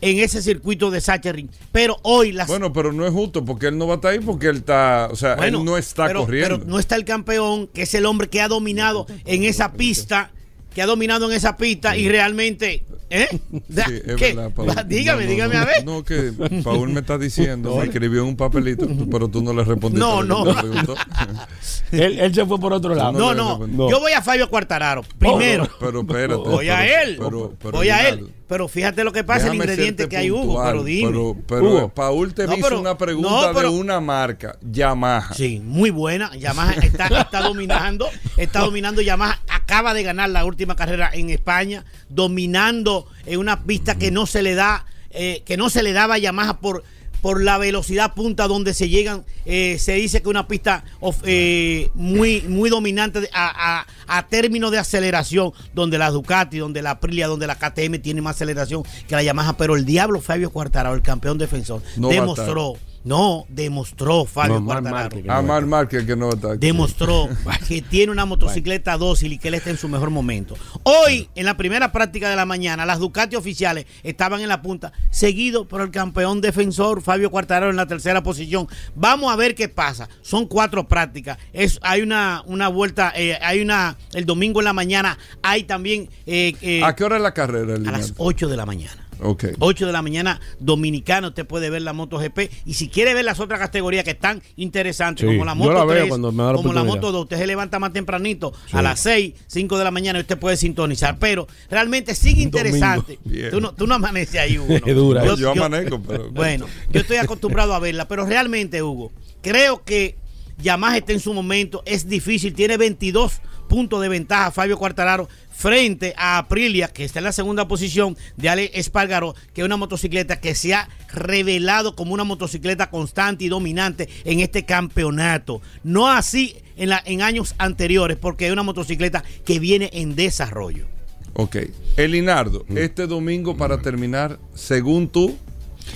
E: en ese circuito de Sachsenring. Pero hoy las
B: Bueno, pero no es justo porque él no va a estar ahí porque él está, o sea,
E: Bueno,
B: él no está
E: pero,
B: corriendo.
E: Pero no está el campeón, que es el hombre que ha dominado en esa pista, que ha dominado en esa pista y realmente. ¿Eh?
B: Sí, es
E: ¿qué?
B: verdad, Paul.
E: Va, dígame,
B: No, no,
E: dígame
B: no,
E: a ver.
B: No, que Paul me está diciendo, me escribió un papelito, pero tú no le respondiste.
E: No, no.
C: Él, él se fue por otro lado.
E: No, no, yo voy a Fabio Cuartararo. Primero,
B: Pero espérate.
E: voy a
B: pero-
E: él.
B: pero- pero,
E: voy a él. Pero fíjate lo que pasa, el ingrediente que hay, Hugo. Pero dime.
B: Pero, pero
C: Hugo.
B: Paul te
E: No,
B: hizo
E: pero-
B: una pregunta
E: no, pero-
B: de una marca, Yamaha.
E: Sí, muy buena. Yamaha está, está dominando. Está dominando. Yamaha acaba de ganar la última carrera en España, dominando en una pista que no se le da, eh, que no se le daba a Yamaha por por la velocidad punta donde se llegan, eh, se dice que una pista of- eh, muy, muy dominante a, a, a términos de aceleración, donde la Ducati, donde la Aprilia, donde la KTM tiene más aceleración que la Yamaha, pero el diablo Fabio Quartararo, el campeón defensor,
B: No
E: demostró, no, demostró Fabio
C: No,
E: Quartararo.
C: Márquez, que
B: A Mar Márquez que no está aquí.
E: demostró que tiene una motocicleta dócil y que él está en su mejor momento. Hoy, en la primera práctica de la mañana, las Ducati oficiales estaban en la punta, seguido por el campeón defensor Fabio Quartararo en la tercera posición. Vamos a ver qué pasa. Son cuatro prácticas. Es, hay una, una vuelta, eh, hay una, el domingo en la mañana, hay también eh, eh,
B: ¿A qué hora es la carrera?
E: a las
B: Linaldo?
E: 8 de la mañana.
B: Ok.
E: 8 de la mañana, dominicano, usted puede ver la MotoGP. Y si quiere ver las otras categorías que están interesantes,
C: Sí,
E: como la Moto
C: la veo
E: 3,
C: cuando me da la
E: como la. Moto 2, usted se levanta más tempranito, a las 6, 5 de la mañana, y usted puede sintonizar. Pero realmente sigue interesante. Tú no, tú no amaneces ahí, Hugo. ¿no?
C: Dura.
B: Yo, amanezco, pero.
E: Bueno, yo estoy acostumbrado a verla, pero realmente, Hugo, creo que Yamaha está en su momento, es difícil, tiene 22 puntos de ventaja Fabio Quartararo frente a Aprilia, que está en la segunda posición de Ale Espargaro, que es una motocicleta que se ha revelado como una motocicleta constante y dominante en este campeonato. No así en, la, en años anteriores, porque es una motocicleta que viene en desarrollo.
B: Ok. Elinardo,
C: Mm.
B: este domingo para terminar, según tú.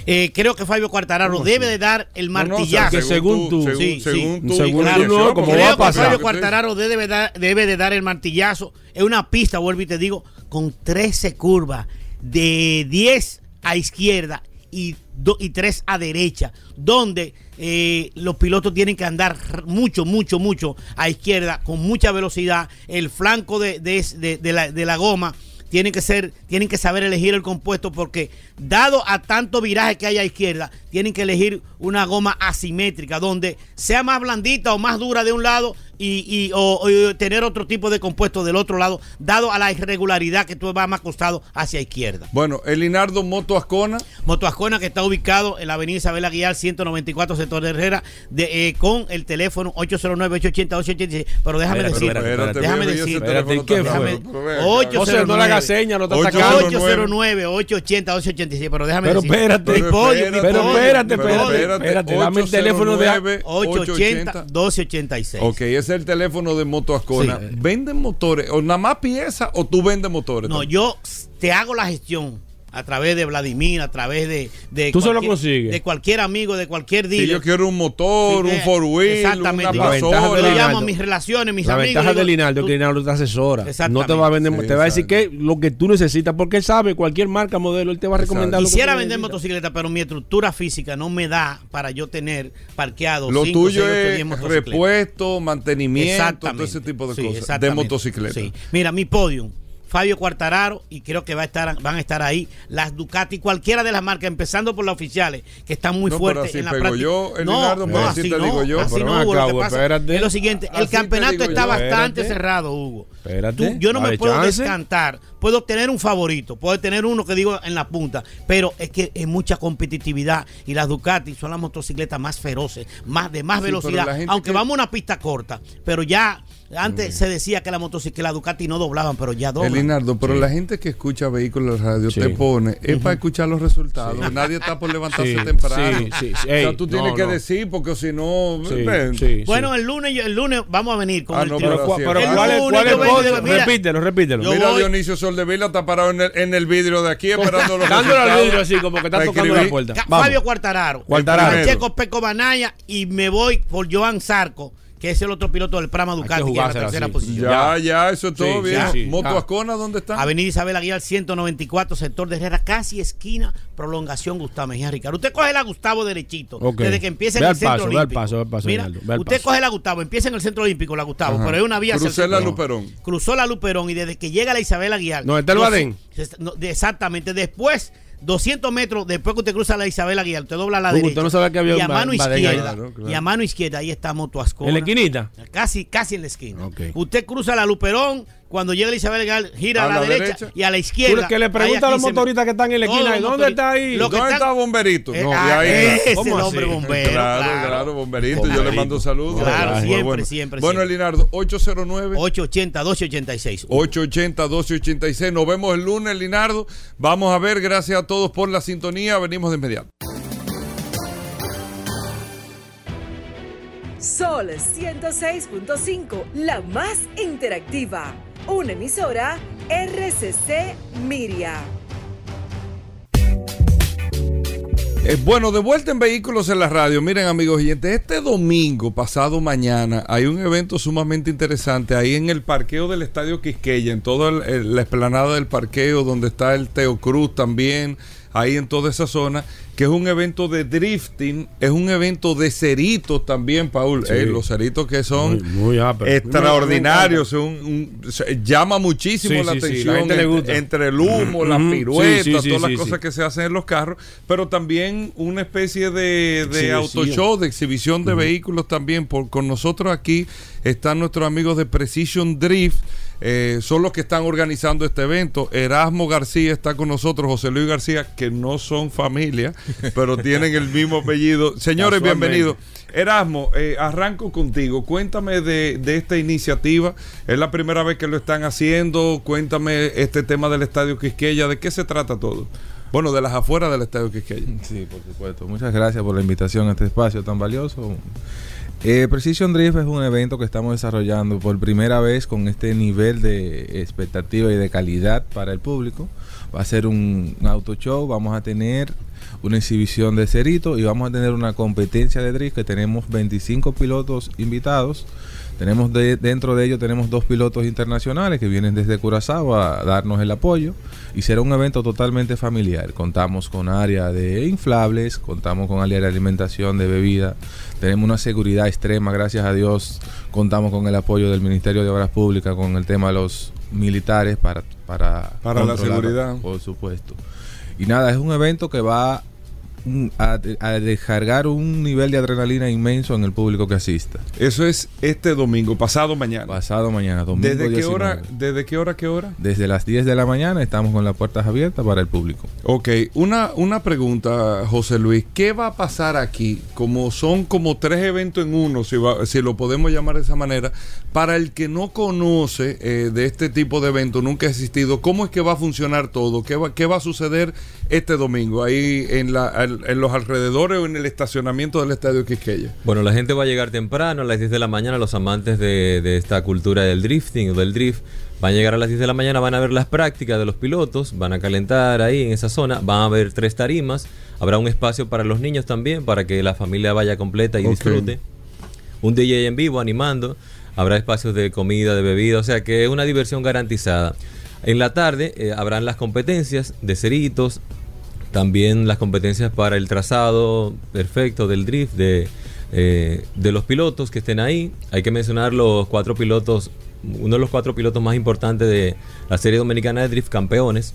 E: Eh, creo que Fabio Quartararo debe de dar el
B: No, no, o
E: martillazo.
B: sea,
C: Que según tú.
B: según,
E: Sí,
B: según
E: sí.
B: tú.
C: Según
B: y
E: tú
B: condición,
C: no, como va a
E: Creo que
C: pasar.
E: Fabio Quartararo debe, dar- debe de dar el martillazo. Es una pista, vuelvo y te digo, con 13 curvas de 10 a izquierda y, do- y 3 a derecha, donde eh, los pilotos tienen que andar mucho, mucho, mucho a izquierda, con mucha velocidad. El flanco de, de- de- de la, de la goma tienen que ser, tienen que saber elegir el compuesto porque dado a tanto viraje que hay a izquierda, tienen que elegir una goma asimétrica donde sea más blandita o más dura de un lado y, y- o, o tener otro tipo de compuesto del otro lado, dado a la irregularidad que tú vas más acostado hacia izquierda.
B: Bueno, Elinardo Moto Ascona.
E: Moto Ascona que está ubicado en la avenida Isabel Aguilar 194 sector de Herrera de, eh, con el teléfono 809-880-886 pero déjame
C: Espérate,
E: decir
C: espérate,
B: Espérate,
E: déjame
B: bebé,
E: decir
C: espérate, ¿qué fue?
B: raro, pero ven acá.
E: Ocho,
C: José, no le hagas señas, lo está
B: Ocho,
C: sacando.
B: cero,
E: 809-880-886 pero déjame
C: Pero
E: decir
C: espérate.
E: Mi pollo, mi
C: Pero espérate,
E: mi
C: espérate, espérate, dame el teléfono de-
E: 880-1286
B: Ok, ese es el teléfono de Moto Ascona.
E: Sí.
B: ¿Venden motores? ¿O nada más piezas o tú vendes motores?
E: No, yo te hago la gestión a través de Vladimir, a través de. de
C: Tú se lo
E: cualquier-
C: consigues.
E: De cualquier amigo, de cualquier
B: Si
E: dealer.
B: yo quiero un motor,
E: Sí,
B: un
E: eh,
B: four wheel,
E: exactamente.
B: una
C: La ventaja
B: pasola.
E: Yo
C: de
E: llamo a mis relaciones, mis
C: la
E: amigos.
C: ventaja
E: digo,
C: de Linaldo es que Linaldo te asesora. No te va a vender,
B: Sí,
C: te va a decir que lo que tú necesitas, porque él sabe cualquier marca, modelo, él te va a recomendar lo que
E: Quisiera
C: tú
E: vender
C: necesitas.
E: motocicleta, pero mi estructura física no me da para yo tener parqueado
B: Lo
E: cinco,
B: tuyo
E: seis,
B: es repuesto, mantenimiento, todo
E: Exactamente.
B: ese tipo de
E: Sí,
B: cosas. De motocicleta.
E: Sí. Mira, mi podium. Fabio Cuartararo y creo que va a estar, van a estar ahí las Ducati, cualquiera de las marcas, empezando por las oficiales, que están muy
B: No,
E: fuertes en la
B: pego
E: práctica.
B: yo,
E: no, no,
B: pero así
E: no,
B: digo yo.
E: así no, Hugo,
C: acá,
E: lo que pasa es lo siguiente, el campeonato está
B: yo.
E: bastante
C: Espérate.
E: cerrado, Hugo.
C: Espérate,
E: Tú- yo no me puedo
C: chance.
E: descantar, puedo tener un favorito, puedo tener uno que digo en la punta, pero es que es mucha competitividad y las Ducati son las motocicletas más feroces, más de más
B: Sí,
E: velocidad, aunque
B: que-
E: vamos a una pista corta, pero ya antes se decía que la motocicleta, Ducati no doblaban, pero ya doblan.
B: Elinardo, pero la gente que escucha vehículos en la radio
C: Sí.
B: te pone, es para escuchar los resultados. Nadie está por levantarse
C: Sí,
B: temprano.
C: sí, sí, sí.
B: o sea,
C: Ey,
B: tú tienes
C: no,
B: que
C: no.
B: decir, porque si no,
C: Sí,
B: ven.
C: sí,
E: Bueno,
C: sí.
E: el lunes, el lunes vamos a venir con
B: Ah,
E: el
B: no,
C: pero,
B: es.
C: ¿cuál es,
E: El
C: cuál
E: lunes
C: es
E: yo vengo de- mira,
C: repítelo, repítelo.
E: yo
B: Mira,
E: voy-
B: Dionisio Soldevila está parado en el, en el vidrio de aquí esperando los
C: Dándole al
B: resultados.
C: vidrio así, como que está tocando la puerta.
E: Fabio Cuartararo,
C: Cuartararo.
E: Francesco Peco Banaya y me voy por Joan Zarco, que es el otro piloto del Prama
C: que
E: Ducati, que es la tercera
C: así.
E: posición.
B: Ya, ya, eso es todo
C: Sí,
B: bien.
C: sí, sí.
B: Moto
C: Ah.
B: Ascona, ¿dónde está?
E: Avenida Isabel Aguilar 194, sector de Herrera, casi esquina, prolongación Gustavo Mejía Ricardo. Usted coge la Gustavo derechito, desde que empieza en el centro
C: paso, ve al
E: olímpico.
C: paso, ve al paso,
E: Mira,
C: ve al
E: usted
C: paso.
E: coge la Gustavo, empieza en el centro olímpico, la Gustavo,
B: Ajá.
E: pero es una vía el
B: Crucé la. Luperón.
E: Cruzó la Luperón y desde que llega la Isabel Aguilar.
C: No, está el Badén.
E: no, exactamente. Después, 200 metros después que usted cruza la Isabel Aguilar, usted dobla a la
C: Hugo,
E: derecha.
C: usted no sabía que había
E: y a mano izquierda.
B: Claro, claro.
E: Y a mano izquierda, ahí está Motoascona.
C: ¿En la esquinita?
E: Casi, casi en la esquina. Usted cruza la Luperón, cuando llega Isabel Aguilar, gira a,
B: A
E: la, derecha,
B: derecha.
E: y a la izquierda.
C: que le pregunta a los
E: 15
C: motoristas que están en la esquina, ¿dónde está ahí?
B: ¿Dónde está Bomberito?
E: Eh,
B: No,
E: ah,
B: ahí está.
E: ese
C: ¿Cómo
E: nombre bombero.
B: claro,
E: claro.
B: claro, Bomberito. Yo le
E: Bomberito.
B: mando saludos.
E: Claro, siempre,
B: bueno.
E: siempre,
B: Bueno,
E: siempre.
B: Elinardo, 809.
E: 880, 1286.
B: 880-1286. Nos vemos el lunes, Linardo. Vamos a ver, gracias a todos por la sintonía. Venimos de inmediato.
F: Sol 106.5, la más interactiva. Una emisora RCC Miria.
B: Eh, bueno, de vuelta en Vehículos en la Radio. Miren, amigos oyentes, este domingo, pasado mañana, hay un evento sumamente interesante ahí en el parqueo del Estadio Quisqueya, en toda la explanada del parqueo, donde está el Teo Cruz también, ahí en toda esa zona, que es un evento de drifting, es un evento de ceritos también, Paul.
C: Sí.
B: Eh, los ceritos que son
C: Muy- muy ápero.
B: extraordinarios, un- llama muchísimo
C: Sí,
B: la
C: sí, sí, la
B: atención
C: le
B: entre, el humo, las piruetas, todas las cosas que se hacen en los carros, pero también una especie de, de auto show, de exhibición de vehículos también. Por, con nosotros aquí están nuestros amigos de Precision Drift. Eh, son los que están organizando este evento. Erasmo García está con nosotros, José Luis García, que no son familia, pero tienen el mismo apellido. Señores, bienvenidos. Erasmo, eh, arranco contigo. Cuéntame de, de esta iniciativa. Es la primera vez que lo están haciendo. Cuéntame este tema del Estadio Quisqueya. ¿De qué se trata todo? Bueno, de las afueras del Estadio Quisqueya.
G: Sí, por supuesto. Muchas gracias por la invitación a este espacio tan valioso. Eh, Precision Drift es un evento que estamos desarrollando por primera vez con este nivel de expectativa y de calidad para el público. Va a ser un, un auto show, vamos a tener una exhibición de cerito y vamos a tener una competencia de drift que tenemos 25 pilotos invitados. Tenemos de- dentro de ellos tenemos dos pilotos internacionales que vienen desde Curazao a darnos el apoyo y será un evento totalmente familiar. Contamos con área de inflables, contamos con área de alimentación, de bebida, tenemos una seguridad extrema, gracias a Dios contamos con el apoyo del Ministerio de Obras Públicas, con el tema de los militares para... Para,
B: Para la seguridad.
G: Por supuesto. Y nada, es un evento que va a, a descargar un nivel de adrenalina inmenso en el público que asista.
B: Eso es este domingo, pasado mañana.
G: Pasado mañana, domingo
B: ¿Desde qué
G: 19.
B: hora? ¿Desde qué hora? ¿Qué hora?
G: Desde las 10 de la mañana estamos con las puertas abiertas para el público.
B: Ok, una, una pregunta, José Luis. ¿Qué va a pasar aquí? Como son como tres eventos en uno, si, va- si lo podemos llamar de esa manera, para el que no conoce eh, de este tipo de evento, nunca ha existido, ¿cómo es que va a funcionar todo? ¿Qué va, qué va a suceder este domingo ahí en la, al- en los alrededores o en el estacionamiento del estadio Quisqueya?
H: Bueno, la gente va a llegar temprano, a las 10 de la mañana, los amantes de, de esta cultura del drifting o del drift. Van a llegar a las 10 de la mañana, van a ver las prácticas de los pilotos, van a calentar ahí en esa zona, van a ver tres tarimas, habrá un espacio para los niños también, para que la familia vaya completa y disfrute. Un DJ en vivo animando, habrá espacios de comida, de bebida, o sea que es una diversión garantizada. En la tarde eh, habrán las competencias de ceritos, también las competencias para el trazado perfecto del drift de, eh, de los pilotos que estén ahí. Hay que mencionar los cuatro pilotos, uno de los cuatro pilotos más importantes de la serie dominicana de drift campeones.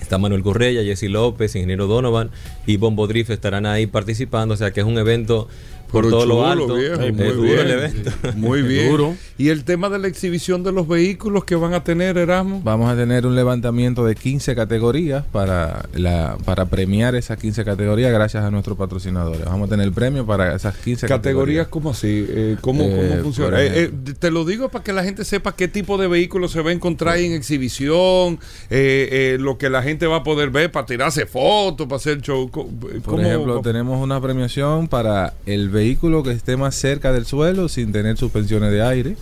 H: Está Manuel Correa, Jesse López, Ingeniero Donovan y Bombo Drift estarán ahí participando. O sea que es un evento por todo lo
B: chulo,
H: alto.
B: viejo,
H: Es
B: muy
H: duro
B: bien.
H: el evento.
B: Muy bien.
C: Duro.
B: Y el tema de la exhibición de los vehículos que van a tener, Erasmo.
G: Vamos a tener un levantamiento de 15 categorías para, la, para premiar esas 15 categorías gracias a nuestros patrocinadores. Vamos a tener el premio para esas 15
B: Categorías
G: categorías.
B: como así, eh, ¿cómo,
G: Eh,
B: cómo funciona? Eh, eh, te lo digo para que la gente sepa qué tipo de vehículo se va a encontrar en exhibición, eh, eh, lo que la gente va a poder ver para tirarse fotos, para hacer show.
G: Por
B: ¿cómo-
G: ejemplo, tenemos una premiación para el vehículo que esté más cerca del suelo sin tener suspensiones de aire.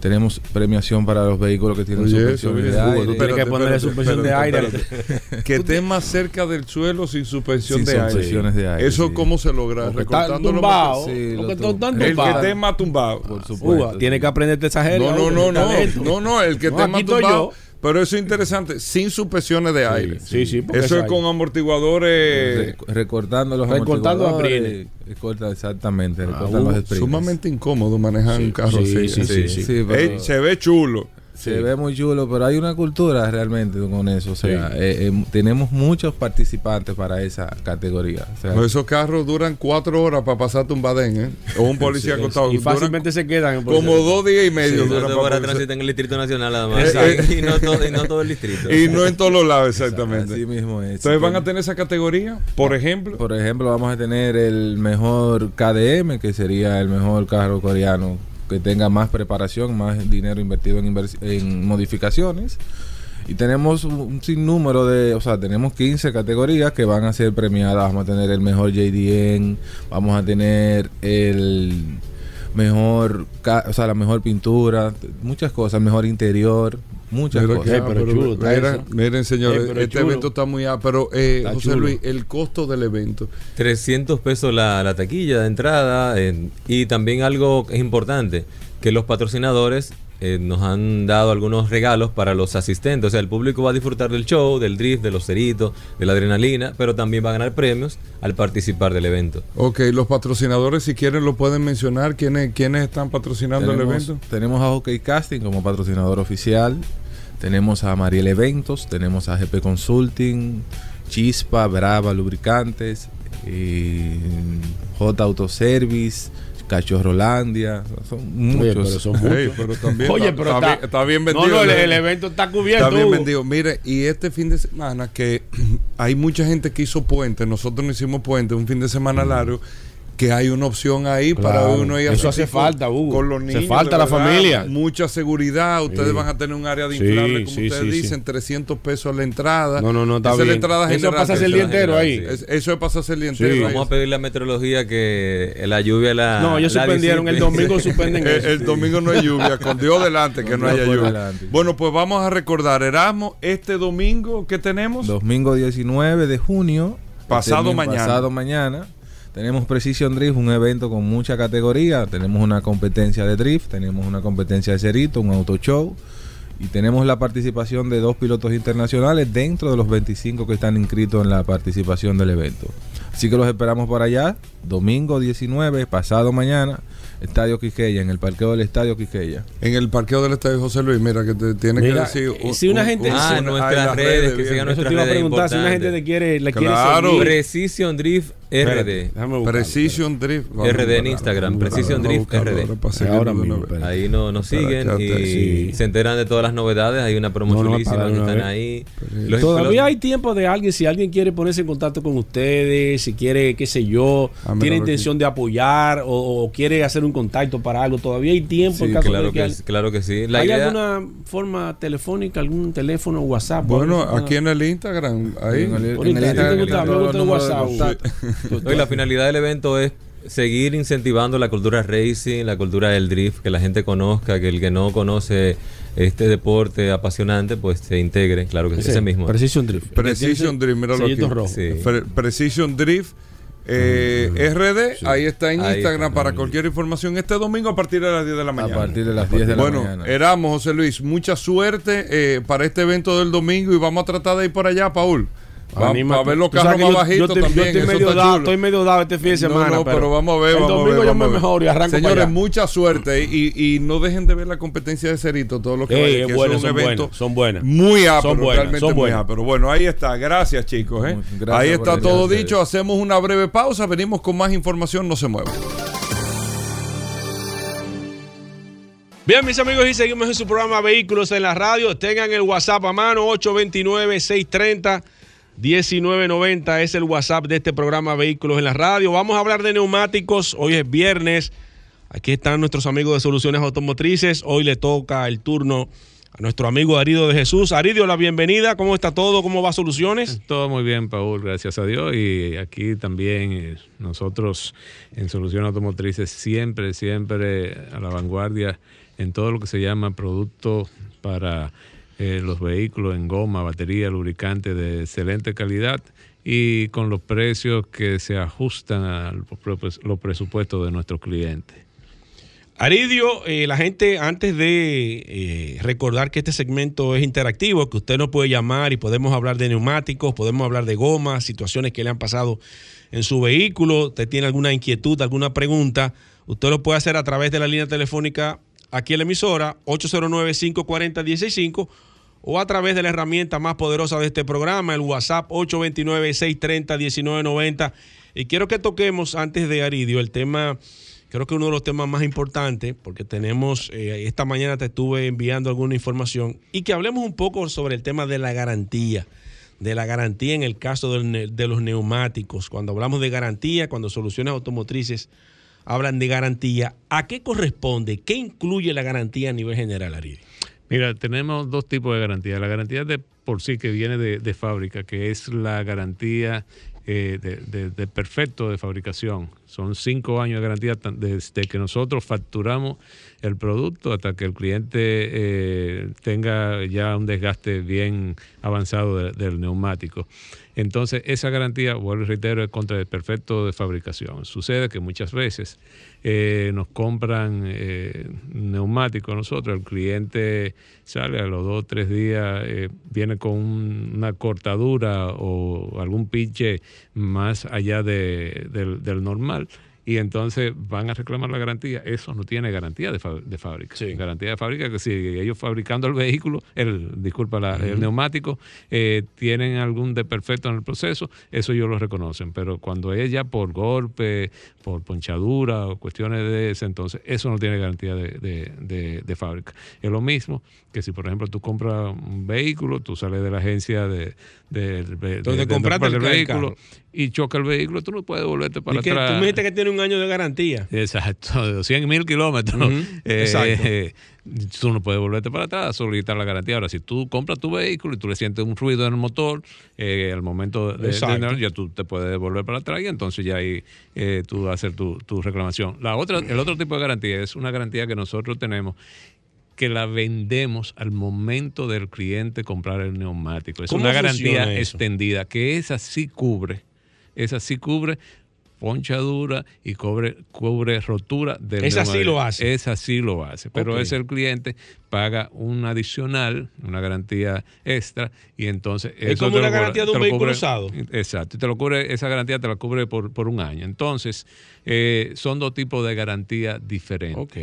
G: Tenemos premiación para los vehículos que tienen
B: Oye,
G: suspensiones de aire.
B: tú
C: Tienes que ponerle
B: espérate,
C: suspensión de aire.
B: espérate, que esté más cerca del suelo sin suspensión
G: Sin
B: de aire.
G: suspensiones de aire,
B: ¿Eso
G: sí.
B: cómo se logra? Los
C: tumbado.
G: Sí,
C: Lo que
G: tum-
C: están
B: El que esté más tumbado.
G: Por supuesto.
C: Uva, tiene que aprenderte esa jerga.
B: No, no, no, no, no, no, el que esté más tumbado.
C: yo.
B: Pero eso es interesante, sin suspensiones de aire.
C: sí, sí, porque
B: Eso es con amortiguadores
G: Re- recortando los
C: Recortando
G: amortiguadores, recorta- exactamente, recortan
B: uh,
G: los springs.
B: sumamente incómodo manejar un carro
C: sí,
B: así.
C: sí, sí, sí.
G: Sí, pero
B: Ey, se ve chulo.
G: Se ve muy chulo, pero hay una cultura realmente con eso. O sea, eh, eh, tenemos muchos participantes para esa categoría. O sea,
B: Pero Esos carros duran cuatro horas para pasarte un badén, ¿eh? O un policía acostado.
C: Y
B: Duran
C: fácilmente se quedan.
B: como dos días y medio.
H: Sí, no
B: duran para
H: tránsito en el Distrito Nacional nada más.
B: Eh,
H: y, no todo, y no todo el distrito.
B: y no en todos los lados, exactamente.
G: así mismo es.
B: Entonces van a tener esa categoría, por ejemplo.
G: Por ejemplo, vamos a tener el mejor KDM, que sería el mejor carro coreano que tenga más preparación, más dinero invertido en, modificaciones. Y tenemos un sinnúmero de, o sea, tenemos 15 categorías que van a ser premiadas. Vamos a tener el mejor JDN, vamos a tener el mejor, o sea, la mejor pintura, muchas cosas, mejor interior, muchas
B: Mira
G: cosas.
B: que-
C: pero
B: pero
C: chulo
B: mira- miren, señores,
C: Eh, pero
B: este
C: chulo.
B: evento está muy... ah, pero, eh,
C: Está
B: José
C: chulo.
B: Luis, el costo del evento.
H: 300 pesos la, la taquilla de entrada eh, y también algo que es importante, que los patrocinadores eh, nos han dado algunos regalos para los asistentes, o sea, el público va a disfrutar del show, del drift, de los ceritos, de la adrenalina, pero también va a ganar premios al participar del evento.
B: Ok, los patrocinadores, si quieren, lo pueden mencionar. ¿Quiénes, quiénes están patrocinando el evento?
G: tenemos a OK Casting como patrocinador oficial. Tenemos a Mariel Eventos, tenemos a GP Consulting, Chispa, Brava Lubricantes, y J Autoservice, Cachorrolandia. Son
C: Oye,
G: muchos.
C: pero son muchos.
B: Ey, pero también
C: Oye,
B: está,
C: pero
B: está
C: está,
B: bien, está bien vendido.
C: No, no, el, evento está cubierto.
B: Está bien vendido. Mire, y este fin de semana que hay mucha gente que hizo puente, nosotros no hicimos puente, un fin de semana largo, que hay una opción ahí para
C: Claro.
B: uno ir a
C: Eso
B: hacer
C: hace falta, Hugo.
B: Con los
C: Hace
B: niños.
C: falta
B: de
C: la
B: verdad.
C: familia.
B: Mucha seguridad. Ustedes
C: Sí.
B: van a tener un área de
C: Sí,
B: inflable, como
C: sí,
B: ustedes
C: sí,
B: dicen,
C: sí.
B: 300 pesos la entrada.
C: No, no, no, está
B: Esa es
C: bien.
B: la entrada
C: Eso
B: general.
C: pasa el día entero ahí.
B: Es- eso es pasarse el día entero.
H: Vamos a pedirle a Meteorología que la lluvia la.
C: No, ellos
H: la
C: suspendieron. El domingo suspenden
B: El,
C: eso.
B: el domingo no hay lluvia, con Dios delante que no haya lluvia.
G: delante.
B: Bueno, pues vamos a recordar, Erasmo, este domingo que tenemos.
G: Domingo 19 de junio.
B: Pasado
G: Este,
B: mañana.
G: Pasado mañana. Tenemos Precision Drift, un evento con mucha categoría. Tenemos una competencia de drift, tenemos una competencia de cerito, un auto show. Y tenemos la participación de dos pilotos internacionales dentro de los 25 que están inscritos en la participación del evento. Así que los esperamos por allá, domingo 19, pasado mañana, Estadio Quisqueya, en el parqueo del Estadio Quisqueya.
B: En el parqueo del Estadio José Luis, mira que te tiene
C: Mira,
B: que decir.
C: eh, si una gente-
H: Ah, en
B: una-
H: nuestras redes, que sigan
C: Eso te iba a
H: redes
C: preguntar. Si una gente te quiere, le quiere seguir.
H: Precision Drift RD.
C: buscarlo,
B: Precision Drift. Vamos
H: RD en Instagram,
B: buscarlo,
H: Precision Drift RD.
B: ahora
C: mismo.
H: Ahí no, nos siguen y
B: te-
C: sí.
H: se enteran de todas las novedades. Hay una promo
C: No,
H: chulísima que están
C: vez.
H: ahí. Los-
C: Todavía hay tiempo de alguien, si alguien quiere ponerse en contacto con ustedes, si quiere, qué sé yo,
B: Ah,
C: tiene intención de apoyar o, o quiere hacer un contacto para algo, todavía hay tiempo en caso
H: claro
C: de que,
H: que, claro que sí. La
C: ¿Hay
H: idea,
C: alguna forma telefónica, algún teléfono, WhatsApp?
B: Bueno, aquí en el Instagram, ahí.
G: En el-
C: Instagram, WhatsApp.
H: Hoy la finalidad del evento es seguir incentivando la cultura racing, la cultura del drift, que la gente conozca, que el que no conoce este deporte apasionante, pues se integre, claro que es ese mismo.
C: Precision Drift.
B: Precision Drift, mira lo que
C: rojo.
H: Sí.
B: Pre- Precision Drift eh, RD, ahí está en
H: Ahí
B: Instagram
H: está.
B: para cualquier información este domingo a partir de las 10 de la
G: A
B: mañana.
G: partir de las 10 de la
B: bueno,
G: mañana.
B: éramos José Luis, mucha suerte eh, para este evento del domingo y vamos a tratar de ir por allá, Paul. Va-. Para ver los carros más bajitos
C: estoy- yo
B: también.
C: estoy medio dado- estoy medio dado este fin de semana,
B: No, no, pero,
C: pero
B: vamos a ver.
C: el
B: vamos a
C: domingo
B: ver,
C: yo
B: vamos
C: me
B: a
C: mejoro y arranco
B: Señores, mucha suerte y, y no dejen de ver la competencia de Cerito, todo lo que
C: Ey,
B: vaya,
C: es
B: que
C: bueno,
B: eso es un
C: son
B: evento
C: buenas, son buenas.
B: muy ápero,
C: Son buenas,
B: realmente
C: son
B: muy
C: buenas.
B: ápero. Bueno, ahí está. Gracias, chicos. ¿eh?
G: Gracias
B: ahí está todo
G: a
B: dicho. Hacemos una breve pausa. Venimos con más información. No se muevan.
C: Bien, mis amigos, y seguimos en su programa Vehículos en la Radio. Tengan el WhatsApp a mano, 829-630-1990 es el WhatsApp de este programa Vehículos en la Radio. Vamos a hablar de neumáticos. Hoy es viernes. Aquí están nuestros amigos de Soluciones Automotrices. Hoy le toca el turno a nuestro amigo Aridio de Jesús. Aridio, la bienvenida. ¿Cómo está todo? ¿Cómo va Soluciones?
I: Todo muy bien, Paul, gracias a Dios. Y aquí también eh, nosotros en Soluciones Automotrices siempre, siempre a la vanguardia en todo lo que se llama productos para eh, los vehículos en goma, batería, lubricante de excelente calidad y con los precios que se ajustan a los los presupuestos de nuestros clientes.
C: Aridio, eh, la gente, antes de eh, recordar que este segmento es interactivo, que usted nos puede llamar y podemos hablar de neumáticos, podemos hablar de gomas, situaciones que le han pasado en su vehículo, usted tiene alguna inquietud, alguna pregunta, usted lo puede hacer a través de la línea telefónica aquí en la emisora, 809-540-165, o a través de la herramienta más poderosa de este programa, el WhatsApp 829-630-1990. Y quiero que toquemos, antes de Aridio, el tema creo que uno de los temas más importantes, porque tenemos, eh, esta mañana te estuve enviando alguna información, y que hablemos un poco sobre el tema de la garantía, de la garantía en el caso de los neumáticos. Cuando hablamos de garantía, cuando soluciones automotrices hablan de garantía, ¿a qué corresponde? ¿Qué incluye la garantía a nivel general, Ariel?
I: Mira, tenemos dos tipos de garantía. La garantía de por sí que viene de, fábrica, que es la garantía eh, de, perfecto de fabricación. Son cinco años de garantía desde que nosotros facturamos el producto hasta que el cliente eh, tenga ya un desgaste bien avanzado de- del neumático. Entonces, esa garantía, vuelvo y reitero, es contra el perfecto de fabricación. Sucede que muchas veces eh, nos compran eh, neumáticos nosotros, el cliente sale a los dos o tres días, eh, viene con un- una cortadura o algún pinche más allá de- del normal. Y entonces van a reclamar la garantía. Eso no tiene garantía de, de fábrica. Garantía de fábrica que si ellos fabricando el vehículo, el disculpa, la- el neumático, eh, tienen algún desperfecto en el proceso, eso ellos lo reconocen. Pero cuando es ya por golpe, por ponchadura o cuestiones de ese, entonces eso no tiene garantía de, de- de- de fábrica. Es lo mismo que si, por ejemplo, tú compras un vehículo, tú sales de la agencia de, de, de-
C: Donde
I: de- de-
C: compraste el
I: vehículo
C: carro.
I: y choca el vehículo, tú no puedes volverte para
C: que
I: atrás.
C: tú me dijiste que tiene un año de garantía.
I: Exacto, 100 mil kilómetros. Eh,
C: exacto.
I: eh, tú no puedes volverte para atrás, solicitar la garantía. Ahora, si tú compras tu vehículo y tú le sientes un ruido en el motor, eh, al momento de, de ya tú te puedes volver para atrás y entonces ya ahí eh, tú vas a hacer tu, tu reclamación. La otra, el otro tipo de garantía es una garantía que nosotros tenemos que la vendemos al momento del cliente comprar el neumático. Es
C: ¿Cómo
I: una garantía
C: eso?
I: extendida, que esa sí cubre, esa sí cubre ponchadura y cubre, cubre rotura del
C: Esa sí lo hace.
I: Esa sí lo hace, pero
C: Ok.
I: ese el cliente paga un adicional, una garantía extra y entonces
C: Es
I: eso
C: como una
I: cubre-
C: garantía de un vehículo usado.
I: Exacto, y te lo cubre, esa garantía te la cubre por, por un año. Entonces, eh, son dos tipos de garantía diferentes.
C: Ok.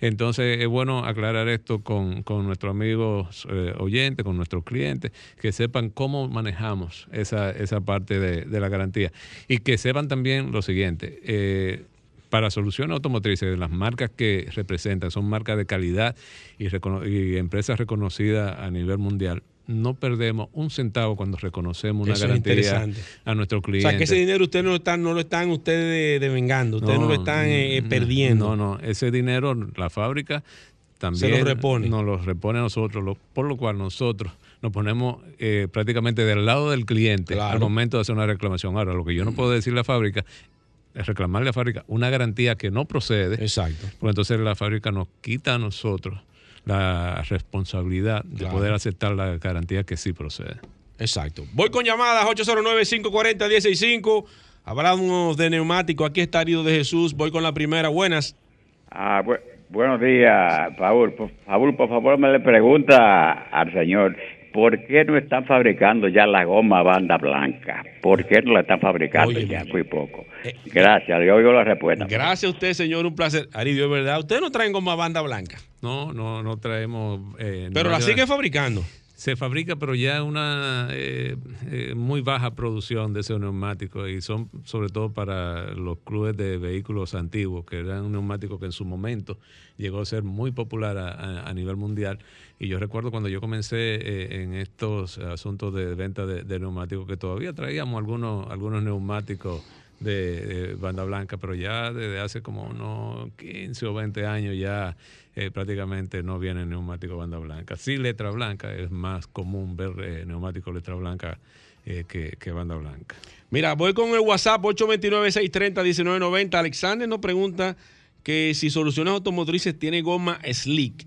I: Entonces, es bueno aclarar esto con, con nuestros amigos eh, oyentes, con nuestros clientes, que sepan cómo manejamos esa, esa parte de, de la garantía. Y que sepan también lo siguiente. eh, para soluciones automotrices, las marcas que representan son marcas de calidad y, empresas reconocidas a nivel mundial. No perdemos un centavo cuando reconocemos una
C: Eso
I: garantía a nuestro
C: O
I: cliente.
C: sea, que ese dinero ustedes no lo están, no lo están ustedes devengando, ustedes no, lo están eh,
I: no,
C: perdiendo.
I: No, no, ese dinero la fábrica también
C: Se lo repone.
I: nos lo repone a nosotros, lo- por lo cual nosotros nos ponemos eh, prácticamente del lado del cliente
C: Claro.
I: al momento de hacer una reclamación. Ahora, lo que yo no puedo decirle a la fábrica es reclamarle a la fábrica una garantía que no procede.
C: Exacto.
I: Porque entonces la fábrica nos quita a nosotros la responsabilidad de
C: Claro.
I: poder aceptar la garantía que sí procede.
C: Exacto. Voy con llamadas 809-540-165. Hablamos de neumático. Aquí está Arido de Jesús. Voy con la primera. Buenas.
J: Ah, bu- buenos días, Paul. Por favor, por favor, me le pregunta al señor, ¿por qué no están fabricando ya la goma banda blanca? ¿Por qué no la están fabricando
C: Oye,
J: ya? Muy poco.
C: Eh,
J: Gracias, yo oigo la respuesta.
C: Gracias a usted, señor. Un placer. Aridio, es verdad. Ustedes no traen goma banda blanca.
I: No, no, no traemos. eh,
C: Pero
I: no
C: la siguen fabricando.
I: Se fabrica, pero ya una eh, eh, muy baja producción de esos neumáticos y son sobre todo para los clubes de vehículos antiguos, que eran un neumático que en su momento llegó a ser muy popular a, nivel mundial. Y yo recuerdo cuando yo comencé eh, en estos asuntos de venta de, de neumáticos, que todavía traíamos algunos, algunos neumáticos de, de banda blanca, pero ya desde hace como unos 15 o 20 años ya eh, prácticamente no viene neumático banda blanca. Sí, letra blanca, es más común ver eh, neumático letra blanca eh, que, que banda blanca.
C: Mira, voy con el WhatsApp 829-630-1990. Alexander nos pregunta que si Soluciones Automotrices tiene goma slick.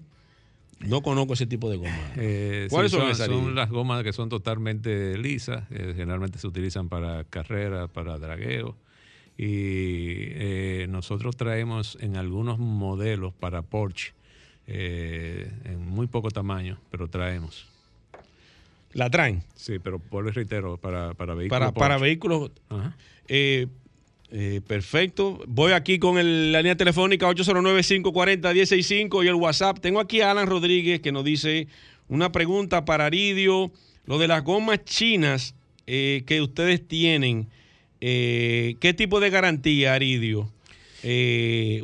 C: No conozco ese tipo de goma.
I: Eh,
C: ¿Cuáles
I: sí,
C: son
I: son,
C: esas,
I: son las gomas que son totalmente lisas, eh, generalmente se utilizan para carreras, para dragueo. Y eh, nosotros traemos en algunos modelos para Porsche, eh, en muy poco tamaño, pero traemos.
C: ¿La traen?
I: Sí, pero vuelvo y reitero, para, para vehículos.
C: Para, para vehículos.
I: Ajá.
C: Eh, eh, perfecto. Voy aquí con el- la línea telefónica 809-540-165 y el WhatsApp. Tengo aquí a Alan Rodríguez que nos dice una pregunta para Aridio. Lo de las gomas chinas eh, que ustedes tienen, eh, ¿qué tipo de garantía, Aridio,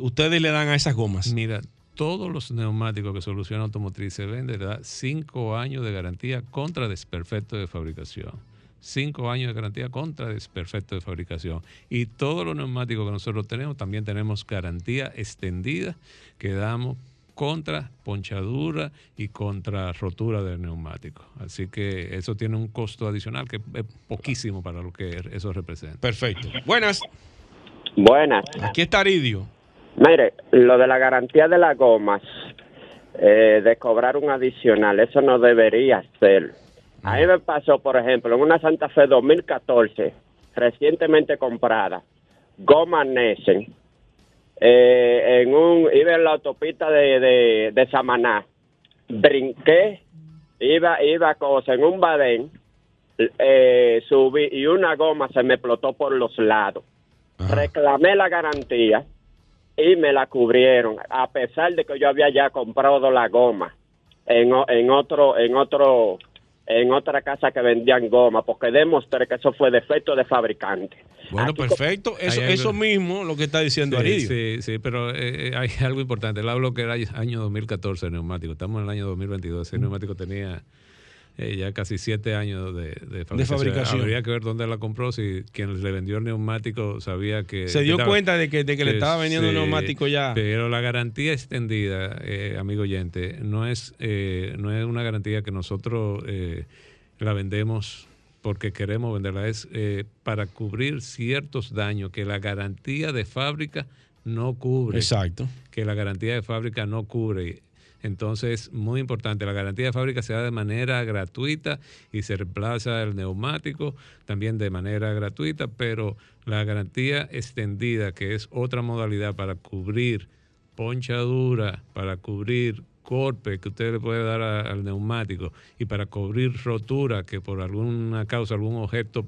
C: ustedes le dan a esas gomas?
I: Mira, todos los neumáticos que Solución Automotriz se vende le da cinco años de garantía contra desperfecto de fabricación. Cinco años de garantía contra desperfecto de fabricación. Y todos los neumáticos que nosotros tenemos, también tenemos garantía extendida que damos contra ponchadura y contra rotura del neumático. Así que eso tiene un costo adicional que es poquísimo para lo que eso representa.
C: Perfecto. Buenas.
K: Buenas.
C: Aquí está Aridio.
K: Mire, lo de la garantía de las gomas, eh, de cobrar un adicional, eso no debería ser. A mí me pasó, por ejemplo, en una Santa Fe 2014, recientemente comprada, goma Nessen, eh, en un, iba en la autopista de, de, de Samaná, brinqué, iba, iba cosa, en un badén, eh, subí y una goma se me explotó por los lados. Reclamé la garantía y me la cubrieron, a pesar de que yo había ya comprado la goma en, o- en otro, en otro, en otra casa que vendían goma, porque demostré que eso fue defecto de fabricante.
C: Bueno, perfecto. Eso, eso mismo lo que está diciendo
I: Sí,
C: Aridio.
I: Sí, sí, pero eh, hay algo importante. Él habló que era año 2014 el neumático. Estamos en el año 2022. Ese neumático tenía eh, ya casi siete años de, de fabricación.
C: fabricación.
I: Habría que ver dónde la compró. Si quien le vendió el neumático sabía que...
C: Se dio
I: que estaba-
C: cuenta de que, de que le estaba vendiendo un
I: sí,
C: neumático ya.
I: Pero la garantía extendida, eh, amigo oyente, no es, eh, no es una garantía que nosotros eh, la vendemos porque queremos venderla, es eh, para cubrir ciertos daños que la garantía de fábrica no cubre.
C: Exacto.
I: Que la garantía de fábrica no cubre. Entonces, muy importante, la garantía de fábrica se da de manera gratuita y se reemplaza el neumático también de manera gratuita, pero la garantía extendida, que es otra modalidad para cubrir ponchadura, para cubrir golpe que usted le puede dar al neumático y para cubrir rotura que por alguna causa algún objeto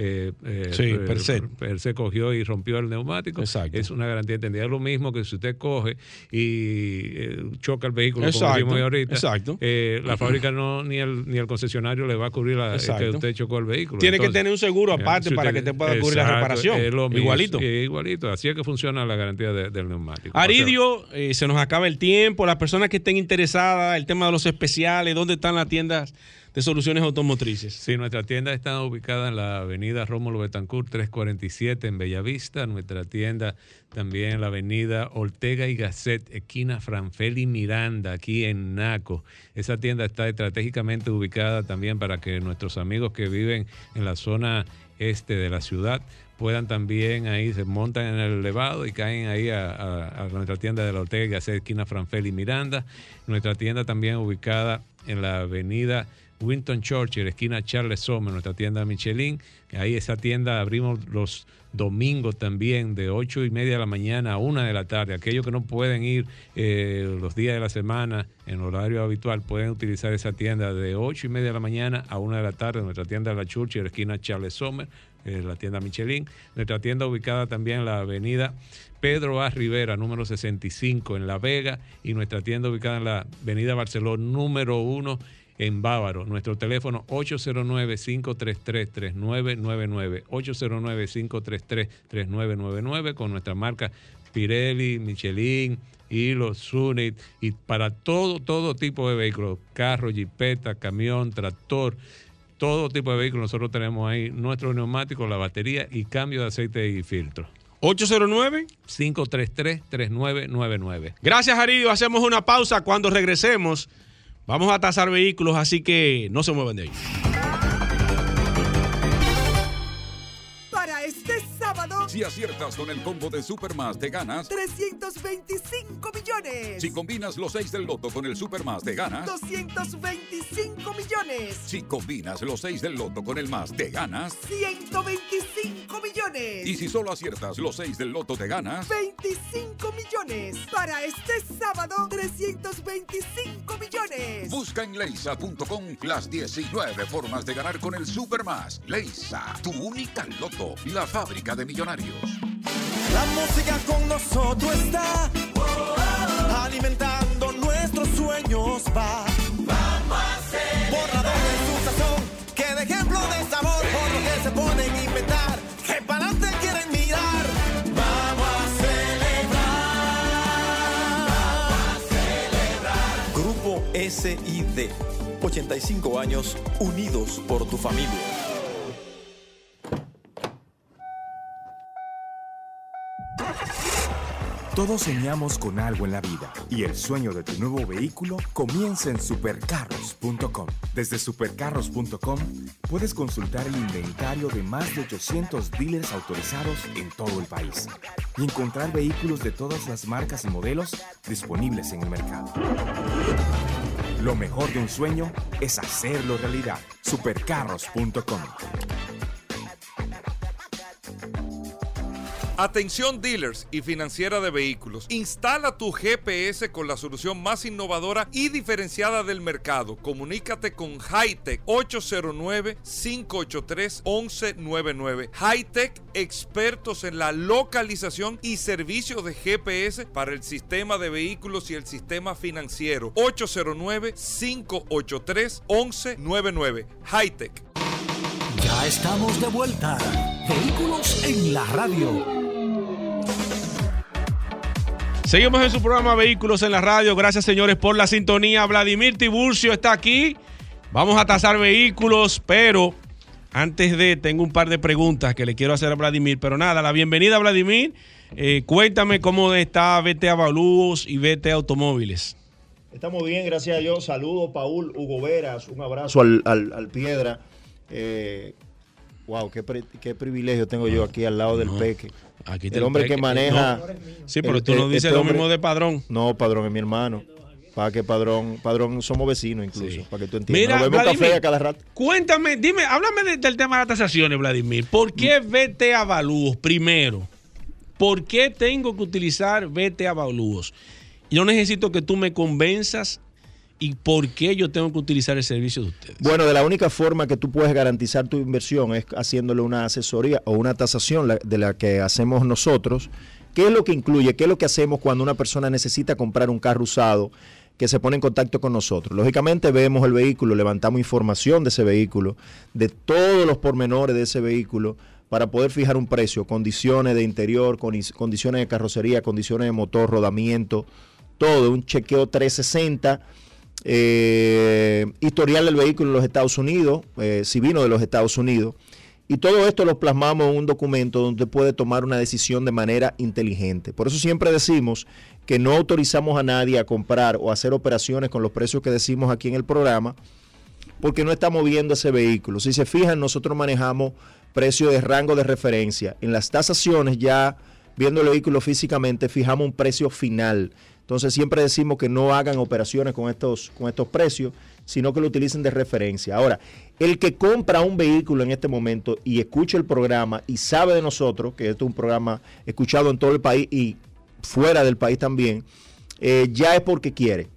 I: eh, eh,
C: Sí,
I: eh,
C: per se.
I: per se cogió y rompió el neumático
C: Exacto.
I: es una garantía entendida es lo mismo que si usted coge y eh, choca el vehículo como
C: Exacto,
I: decimos ahorita
C: exacto.
I: la fábrica no ni el ni el concesionario le va a cubrir la, que usted chocó el vehículo
C: Tiene que tener un seguro aparte
I: si
C: para que te pueda cubrir la reparación.
I: es lo mismo,
C: Igualito.
I: igualito así es que funciona la garantía de- del neumático
C: Aridio, se nos acaba el tiempo. Las personas que estén interesadas, el tema de los especiales, dónde están las tiendas de soluciones automotrices.
I: Sí, nuestra tienda está ubicada en la avenida Rómulo Betancourt 347 en Bellavista. Nuestra tienda también en la avenida Ortega y Gasset, esquina Franfeli Miranda, aquí en Naco. Esa tienda está estratégicamente ubicada también para que nuestros amigos que viven en la zona este de la ciudad puedan también ahí, se montan en el elevado y caen ahí a, nuestra tienda de la Ortega esquina Franfeli Miranda. Nuestra tienda también ubicada en la avenida Winton Churchill, esquina Charles Sommer, nuestra tienda Michelin. Ahí esa tienda abrimos los domingos también de 8 y media de la mañana a 1 de la tarde. Aquellos que no pueden ir eh, los días de la semana en horario habitual pueden utilizar esa tienda de 8 y media de la mañana a 1 de la tarde. Nuestra tienda La Churchill, esquina Charles Sommer, eh, la tienda Michelin. Nuestra tienda ubicada también en la avenida Pedro A. Rivera, número 65 en La Vega. Y nuestra tienda ubicada en la avenida Barceló, número 1 en Bávaro. Nuestro teléfono 809-533-3999. 809-533-3999 con nuestra marca Pirelli, Michelin, Hilo, Sunit y para todo, todo tipo de vehículos, carro, jipeta, camión, tractor, todo tipo de vehículos. Nosotros tenemos ahí nuestros neumáticos, la batería y cambio de aceite y filtro.
C: 809
I: 533-3999.
C: Gracias, Aridio. Hacemos una pausa. Cuando regresemos, vamos a tasar vehículos, así que no se muevan de ahí.
L: Si aciertas con el combo de Supermas, te ganas.
M: 325 millones.
L: Si combinas los 6 del loto con el Supermas, te ganas.
M: 225 millones.
L: Si combinas los 6 del loto con el más, te ganas.
M: 125 millones.
L: Y si solo aciertas los 6 del loto, te ganas.
M: 25 millones. Para este sábado, 325 millones.
L: Busca en leisa.com las 19 formas de ganar con el Supermas. Leisa, tu única loto, la fábrica de millonarios.
N: La música con nosotros está alimentando nuestros sueños va. Vamos a hacer borrador de su sazón, que de ejemplo de sabor por lo que se ponen a inventar, que para adelante quieren mirar. Vamos a celebrar. Grupo SID, 85 años unidos por tu familia.
O: Todos soñamos con algo en la vida y el sueño de tu nuevo vehículo comienza en supercarros.com. Desde supercarros.com puedes consultar el inventario de más de 800 dealers autorizados en todo el país y encontrar vehículos de todas las marcas y modelos disponibles en el mercado. Lo mejor de un sueño es hacerlo realidad. Supercarros.com.
B: Atención dealers y financiera de vehículos. Instala tu GPS con la solución más innovadora y diferenciada del mercado. Comunícate con Hightech 809-583-1199. Hightech, expertos en la localización y servicio de GPS para el sistema de vehículos y el sistema financiero. 809-583-1199. Hightech.
A: Ya estamos de vuelta. Vehículos en la radio.
C: Seguimos en su programa Vehículos en la Radio. Gracias, señores, por la sintonía. Vladimir Tiburcio está aquí. Vamos a tasar vehículos, pero antes de, tengo un par de preguntas que le quiero hacer a Vladimir. Pero nada, la bienvenida, Vladimir. Eh, cuéntame cómo está VT Avalúos y VT Automóviles.
P: Estamos bien, gracias a Dios. Saludos, Paul, Hugo Veras. Un abrazo al, al- al Piedra. Eh, wow, qué, qué privilegio tengo yo aquí al lado del Peque.
C: Aquí
P: el hombre que maneja.
C: Sí, pero
P: el-
C: tú no dices
P: este
C: lo
P: hombre-
C: mismo de Padrón.
P: No, Padrón es mi hermano. Para que Padrón, Padrón somos vecinos incluso, para que tú entiendas.
C: Mira,
P: Nos vemos
C: Vladimir,
P: café a cada rato.
C: Cuéntame, dime, háblame de- del tema de las tasaciones, Vladimir. ¿Por qué VT Avalúos primero? ¿Por qué tengo que utilizar VT Avalúos? Yo necesito que tú me convenzas y por qué yo tengo que utilizar el servicio de ustedes.
P: Bueno, de la única forma que tú puedes garantizar tu inversión es haciéndole una asesoría o una tasación de la que hacemos nosotros. ¿Qué es lo que incluye? ¿Qué es lo que hacemos cuando una persona necesita comprar un carro usado que se pone en contacto con nosotros? Lógicamente vemos el vehículo, levantamos información de ese vehículo, de todos los pormenores de ese vehículo para poder fijar un precio, condiciones de interior, condi- condiciones de carrocería, condiciones de motor, rodamiento, todo, un chequeo 360, eh, historial del vehículo en los Estados Unidos, eh, si vino de los Estados Unidos. Y todo esto lo plasmamos en un documento donde puede tomar una decisión de manera inteligente. Por eso siempre decimos que no autorizamos a nadie a comprar o hacer operaciones con los precios que decimos aquí en el programa, porque no estamos viendo ese vehículo. Si se fijan, nosotros manejamos precio de rango de referencia. En las tasaciones ya viendo el vehículo físicamente fijamos un precio final. Entonces siempre decimos que no hagan operaciones con estos, con estos precios, sino que lo utilicen de referencia. Ahora, el que compra un vehículo en este momento y escucha el programa y sabe de nosotros, que este es un programa escuchado en todo el país y fuera del país también, eh, ya es porque quiere.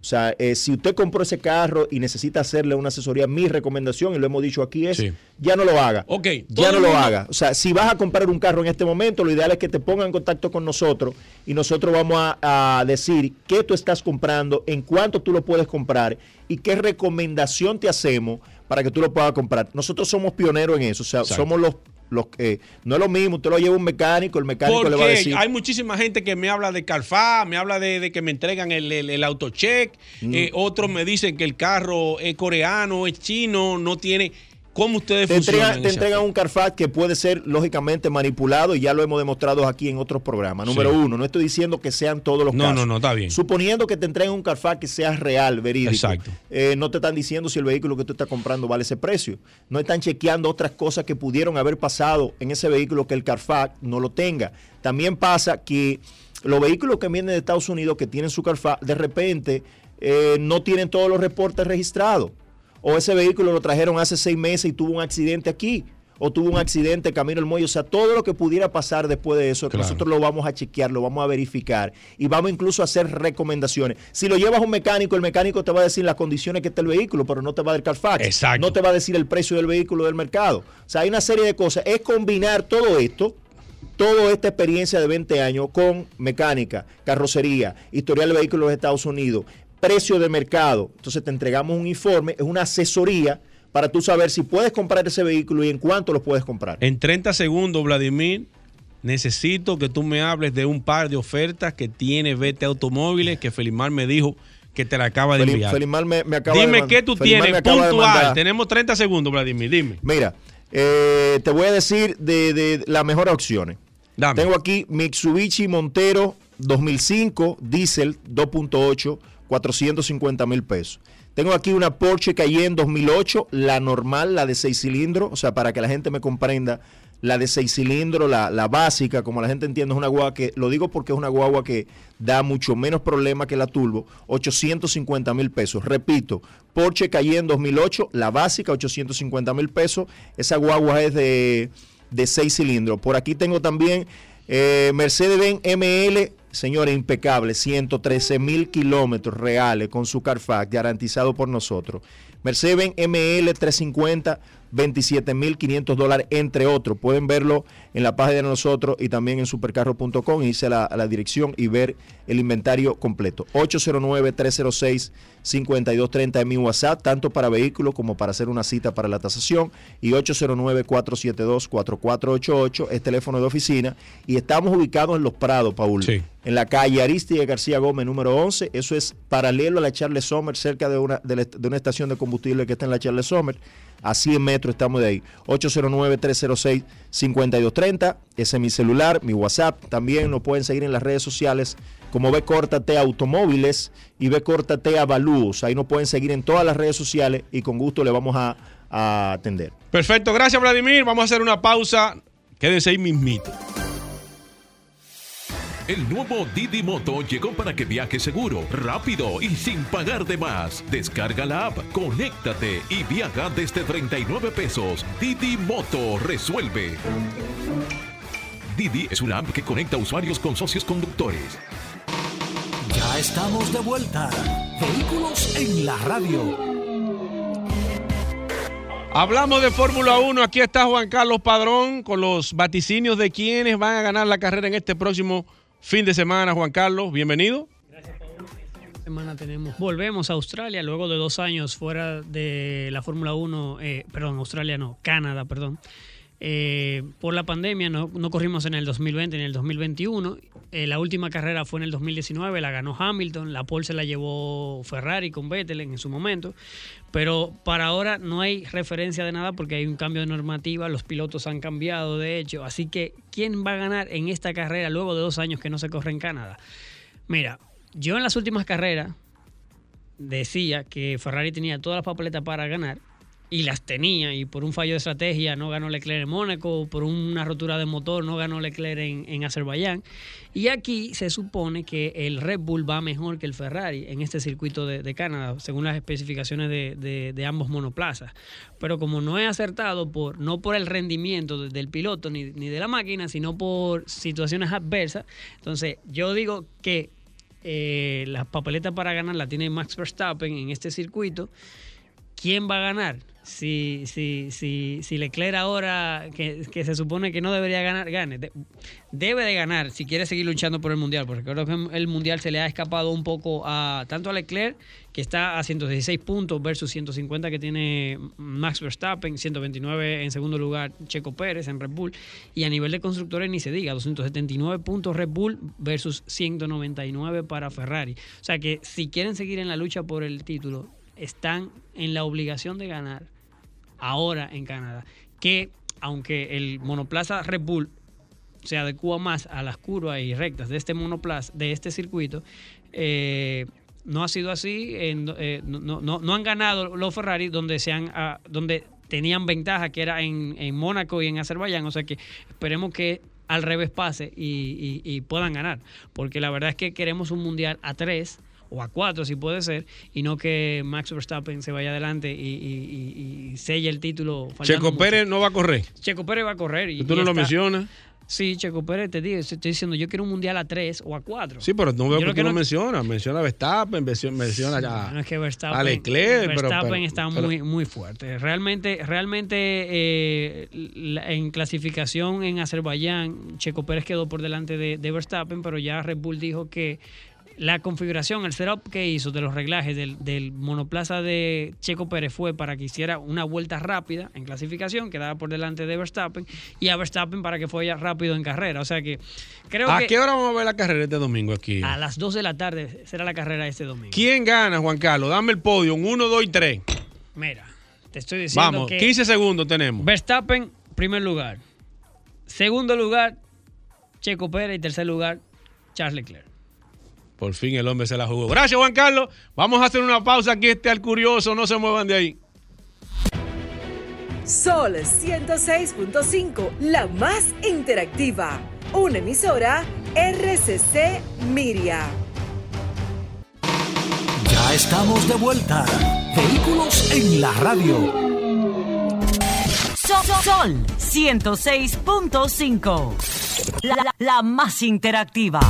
P: O sea, eh, si usted compró ese carro y necesita hacerle una asesoría, mi recomendación, y lo hemos dicho aquí, es ya no lo haga.
C: Ok.
P: Ya no lo haga. O sea, si vas a comprar un carro en este momento, lo ideal es que te pongan en contacto con nosotros y nosotros vamos a, a decir qué tú estás comprando, en cuánto tú lo puedes comprar y qué recomendación te hacemos para que tú lo puedas comprar. Nosotros somos pioneros en eso. O sea,
C: Exacto.
P: somos los, los que... No es lo mismo, usted lo lleva un mecánico, el mecánico le va a decir...
C: hay muchísima gente que me habla de Carfa, me habla de, de que me entregan el, el, el autocheck,
P: Mm.
C: eh, otros me dicen que el carro es coreano, es chino, no tiene... ¿Cómo ustedes
P: te
C: funcionan?
P: te entregan un Carfax que puede ser lógicamente manipulado y ya lo hemos demostrado aquí en otros programas. Número
C: Sí.
P: uno, no estoy diciendo que sean todos los
C: No,
P: casos.
C: no, no, está bien.
P: Suponiendo que te entreguen un Carfax que sea real, verídico.
C: Exacto.
P: eh, no te están diciendo si el vehículo que tú estás comprando vale ese precio. No están chequeando otras cosas que pudieron haber pasado en ese vehículo que el Carfax no lo tenga. También pasa que los vehículos que vienen de Estados Unidos que tienen su Carfax, de repente eh, no tienen todos los reportes registrados o ese vehículo lo trajeron hace seis meses y tuvo un accidente aquí, o tuvo un accidente camino al muelle, o sea, todo lo que pudiera pasar después de eso,
C: Claro.
P: nosotros lo vamos a chequear, lo vamos a verificar y vamos incluso a hacer recomendaciones. Si lo llevas a un mecánico, el mecánico te va a decir las condiciones que está el vehículo, pero no te va a dar Carfax,
C: Exacto.
P: no te va a decir el precio del vehículo del mercado. O sea, hay una serie de cosas. Es combinar todo esto toda esta experiencia de 20 años con mecánica, carrocería, historial de vehículos de Estados Unidos, precio de mercado. Entonces te entregamos un informe, es una asesoría para tú saber si puedes comprar ese vehículo y en cuánto lo puedes comprar.
C: En 30 segundos, Vladimir, necesito que tú me hables de un par de ofertas que tiene Vete Automóviles, que Felimar me dijo que te la acaba de enviar.
P: Felimar me, me acaba de
C: Dime qué tú
P: Felimar
C: tienes, puntual. Tenemos 30 segundos, Vladimir, dime.
P: Mira, eh, te voy a decir de, de las mejores opciones.
C: Dame.
P: Tengo aquí Mitsubishi Montero 2005, diésel 2.8, 450 mil pesos. Tengo aquí una Porsche Cayenne 2008, la normal, la de 6 cilindros, o sea, para que la gente me comprenda, la de 6 cilindros, la, la básica, como la gente entiende, es una guagua que, lo digo porque es una guagua que da mucho menos problema que la Turbo, 850 mil pesos. Repito, Porsche Cayenne 2008, la básica, 850 mil pesos. Esa guagua es de, de 6 cilindros. Por aquí tengo también eh, Mercedes-Benz ML, señores, impecable, 113 mil kilómetros reales con su Carfax, garantizado por nosotros. Mercedes-Benz ML 350, 27 mil 500 dólares, entre otros. Pueden verlo en la página de nosotros y también en supercarro.com, a la, dirección y ver el inventario completo. 809-306-5230 es mi WhatsApp, tanto para vehículos como para hacer una cita para la tasación. Y 809-472-4488 es teléfono de oficina. Y estamos ubicados en Los Prados, Paul. En la calle Aristide García Gómez, número 11. Eso es paralelo a la Charles Sommer, cerca de una, de, la- de una estación de combustible que está en la Charles Sommer. A 100 metros estamos de ahí. 809-306-5230. Ese es mi celular, mi WhatsApp. También nos pueden seguir en las redes sociales como B Córtate Automóviles y B Córtate Avalúos. Ahí nos pueden seguir en todas las redes sociales y con gusto le vamos a, a atender.
C: Perfecto, gracias Vladimir. Vamos a hacer una pausa. Quédense ahí mismito.
Q: El nuevo Didi Moto llegó para que viajes seguro, rápido y sin pagar de más. Descarga la app, conéctate y viaja desde 39 pesos. Didi Moto resuelve. Didi es una app que conecta usuarios con socios conductores.
A: Ya estamos de vuelta. Vehículos en la radio.
C: Hablamos de Fórmula 1. Aquí está Juan Carlos Padrón con los vaticinios de quienes van a ganar la carrera en este próximo fin de semana. Juan Carlos, bienvenido.
R: semana tenemos. Volvemos a Australia luego de dos años fuera de la Fórmula 1, eh, perdón, Australia no, Canadá, perdón. Eh, por la pandemia no, corrimos en el 2020 ni en el 2021. Eh, la última carrera fue en el 2019, la ganó Hamilton, la pole se la llevó Ferrari con Vettel en su momento. Pero para ahora no hay referencia de nada porque hay un cambio de normativa, los pilotos han cambiado de hecho. Así que, ¿quién va a ganar en esta carrera luego de dos años que no se corre en Canadá? Mira, yo en las últimas carreras decía que Ferrari tenía todas las papeletas para ganar y las tenía y por un fallo de estrategia no ganó Leclerc en Mónaco, por una rotura de motor no ganó Leclerc en, en Azerbaiyán y aquí se supone que el Red Bull va mejor que el Ferrari en este circuito de, de Canadá según las especificaciones de, de- ambos monoplazas pero como no he acertado por no por el rendimiento de- del piloto ni, ni de la máquina sino por situaciones adversas entonces yo digo que eh, las papeletas para ganar la tiene Max Verstappen en este circuito. ¿Quién va a ganar? Si, si, si, si Leclerc ahora, que, que se supone que no debería ganar, gane. De- debe de ganar si quiere seguir luchando por el Mundial, porque creo que el Mundial se le ha escapado un poco a tanto a Leclerc, que está a 116 puntos versus 150 que tiene Max Verstappen, 129 en segundo lugar Checo Pérez en Red Bull, y a nivel de constructores ni se diga, 279 puntos Red Bull versus 199 para Ferrari. O sea que si quieren seguir en la lucha por el título, están en la obligación de ganar ahora en Canadá. Que aunque el monoplaza Red Bull se adecua más a las curvas y rectas de este monoplaza, de este circuito, eh, no ha sido así. eh, no, no- no- han ganado los Ferrari donde se han, ah, donde tenían ventaja, que era en, en Mónaco y en Azerbaiyán. O sea que esperemos que al revés pase y puedan ganar. Porque la verdad es que queremos un mundial a tres o a cuatro si puede ser, y no que Max Verstappen se vaya adelante y, y- y- y selle el título.
C: Checo
R: mucho.
C: Pérez no va a correr.
R: Checo Pérez va a correr. Y,
C: Tú no lo
R: está-
C: mencionas.
R: Sí, Checo Pérez, te digo, estoy diciendo, yo quiero un mundial a tres o a cuatro.
C: Sí, pero no veo
R: Yo
C: que tú
R: no-
C: mencionas. Menciona a Verstappen, mencio- menciona a,
R: Bueno, es que Verstappen,
C: a Leclerc.
R: Verstappen
C: pero-
R: está
C: pero-
R: muy, muy fuerte. Realmente, realmente eh, en clasificación en Azerbaiyán, Checo Pérez quedó por delante de, de Verstappen, pero ya Red Bull dijo que la configuración, el setup que hizo de los reglajes del, del monoplaza de Checo Pérez fue para que hiciera una vuelta rápida en clasificación, quedaba por delante de Verstappen, y a Verstappen para que fuera rápido en carrera. O sea que creo
C: ¿A
R: que
C: qué hora vamos a ver la carrera este domingo aquí?
R: a las 2 de la tarde será la carrera este domingo.
C: ¿Quién gana, Juan Carlos? Dame el podio. 1, 2 y 3.
R: Mira, te estoy diciendo
C: Vamos,
R: que
C: 15 segundos tenemos.
R: Verstappen, primer lugar. Segundo lugar, Checo Pérez. Y tercer lugar, Charles Leclerc.
C: Por fin el hombre se la jugó. Gracias, Juan Carlos. Vamos a hacer una pausa aquí. Este al curioso. No se muevan de ahí.
F: Sol 106.5, la más interactiva. Una emisora RCC Miria.
A: Ya estamos de vuelta. Vehículos en la radio.
S: Sol, Sol 106.5. La, la- la más interactiva.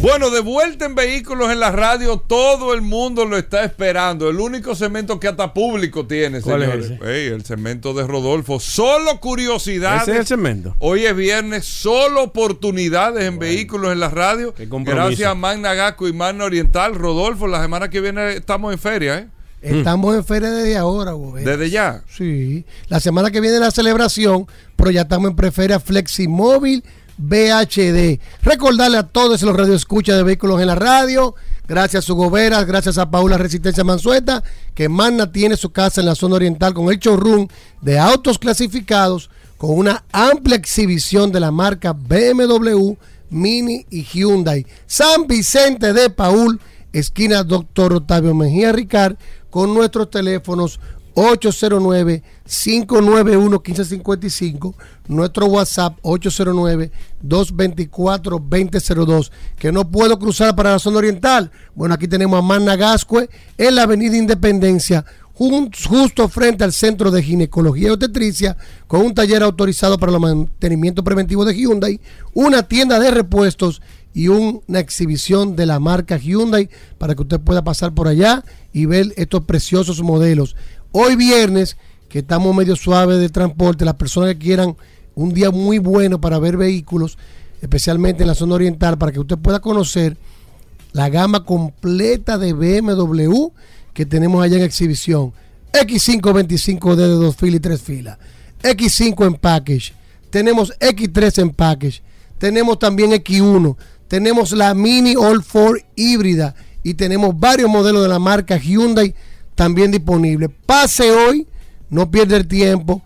B: Bueno, de vuelta en vehículos en la radio, todo el mundo lo está esperando. El único segmento que hasta público tiene,
C: ¿Cuál es
B: señores. Ey, el segmento de Rodolfo. Solo curiosidades.
C: Ese es el segmento.
B: Hoy es viernes, solo oportunidades en vehículos en la radio. Gracias a Magna Gasco y Magna Oriental. Rodolfo, la semana que viene estamos en feria, ¿eh?
T: Estamos en feria desde ahora, güey.
B: Desde ya.
T: Sí. La semana que viene la celebración, pero ya estamos en preferia Fleximóvil BHD. Recordarle a todos los radioescuchas de vehículos en la radio, gracias a su Gobera, gracias a Paula Resistencia Mansueta, que Magna tiene su casa en la zona oriental con el showroom de autos clasificados, con una amplia exhibición de la marca BMW, Mini y Hyundai. San Vicente de Paul, esquina Doctor Octavio Mejía Ricard, con nuestros teléfonos 809-591-1555, nuestro WhatsApp 809-224-2002, que no puedo cruzar para la zona oriental. Bueno, aquí tenemos a Magna Gascue en la avenida Independencia, justo frente al Centro de Ginecología y Obstetricia, con un taller autorizado para el mantenimiento preventivo de Hyundai, una tienda de repuestos y un- una exhibición de la marca Hyundai para que usted pueda pasar por allá y ver estos preciosos modelos. Hoy viernes, que estamos medio suaves de transporte, las personas que quieran un día muy bueno para ver vehículos, especialmente en la zona oriental, para que usted pueda conocer la gama completa de BMW que tenemos allá en exhibición. X525D de dos filas y tres filas. X5 en package, tenemos X3 en package, tenemos también X1, tenemos la Mini All 4 híbrida y tenemos varios modelos de la marca Hyundai también disponibles. Pase hoy, no pierda el tiempo,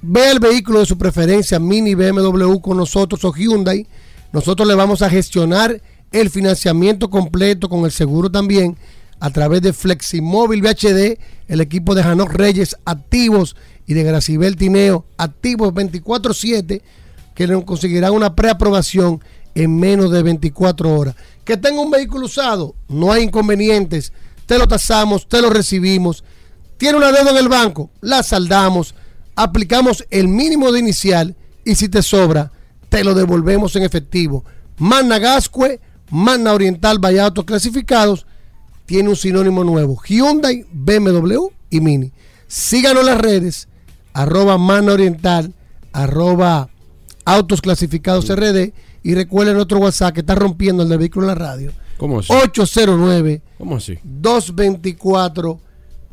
T: ve el vehículo de su preferencia, Mini BMW con nosotros o Hyundai. Nosotros le vamos a gestionar el financiamiento completo con el seguro también a través de Fleximóvil VHD, el equipo de Janok Reyes activos y de Gracibel Tineo activos 24/7 que le conseguirán una preaprobación en menos de 24 horas. Que tenga un vehículo usado, no hay inconvenientes, te lo tasamos, te lo recibimos. Tiene una deuda en el banco, la saldamos, aplicamos el mínimo de inicial y si te sobra, te lo devolvemos en efectivo. Magna Gascue, Magna Oriental, Vallato clasificados, tiene un sinónimo nuevo. Hyundai, BMW y Mini. Síganos en las redes, arroba Magna Oriental, arroba Autos Clasificados RD y recuerden otro WhatsApp que está rompiendo el de vehículo en la radio.
C: ¿Cómo así?
T: 809
C: ¿Cómo así?
T: 224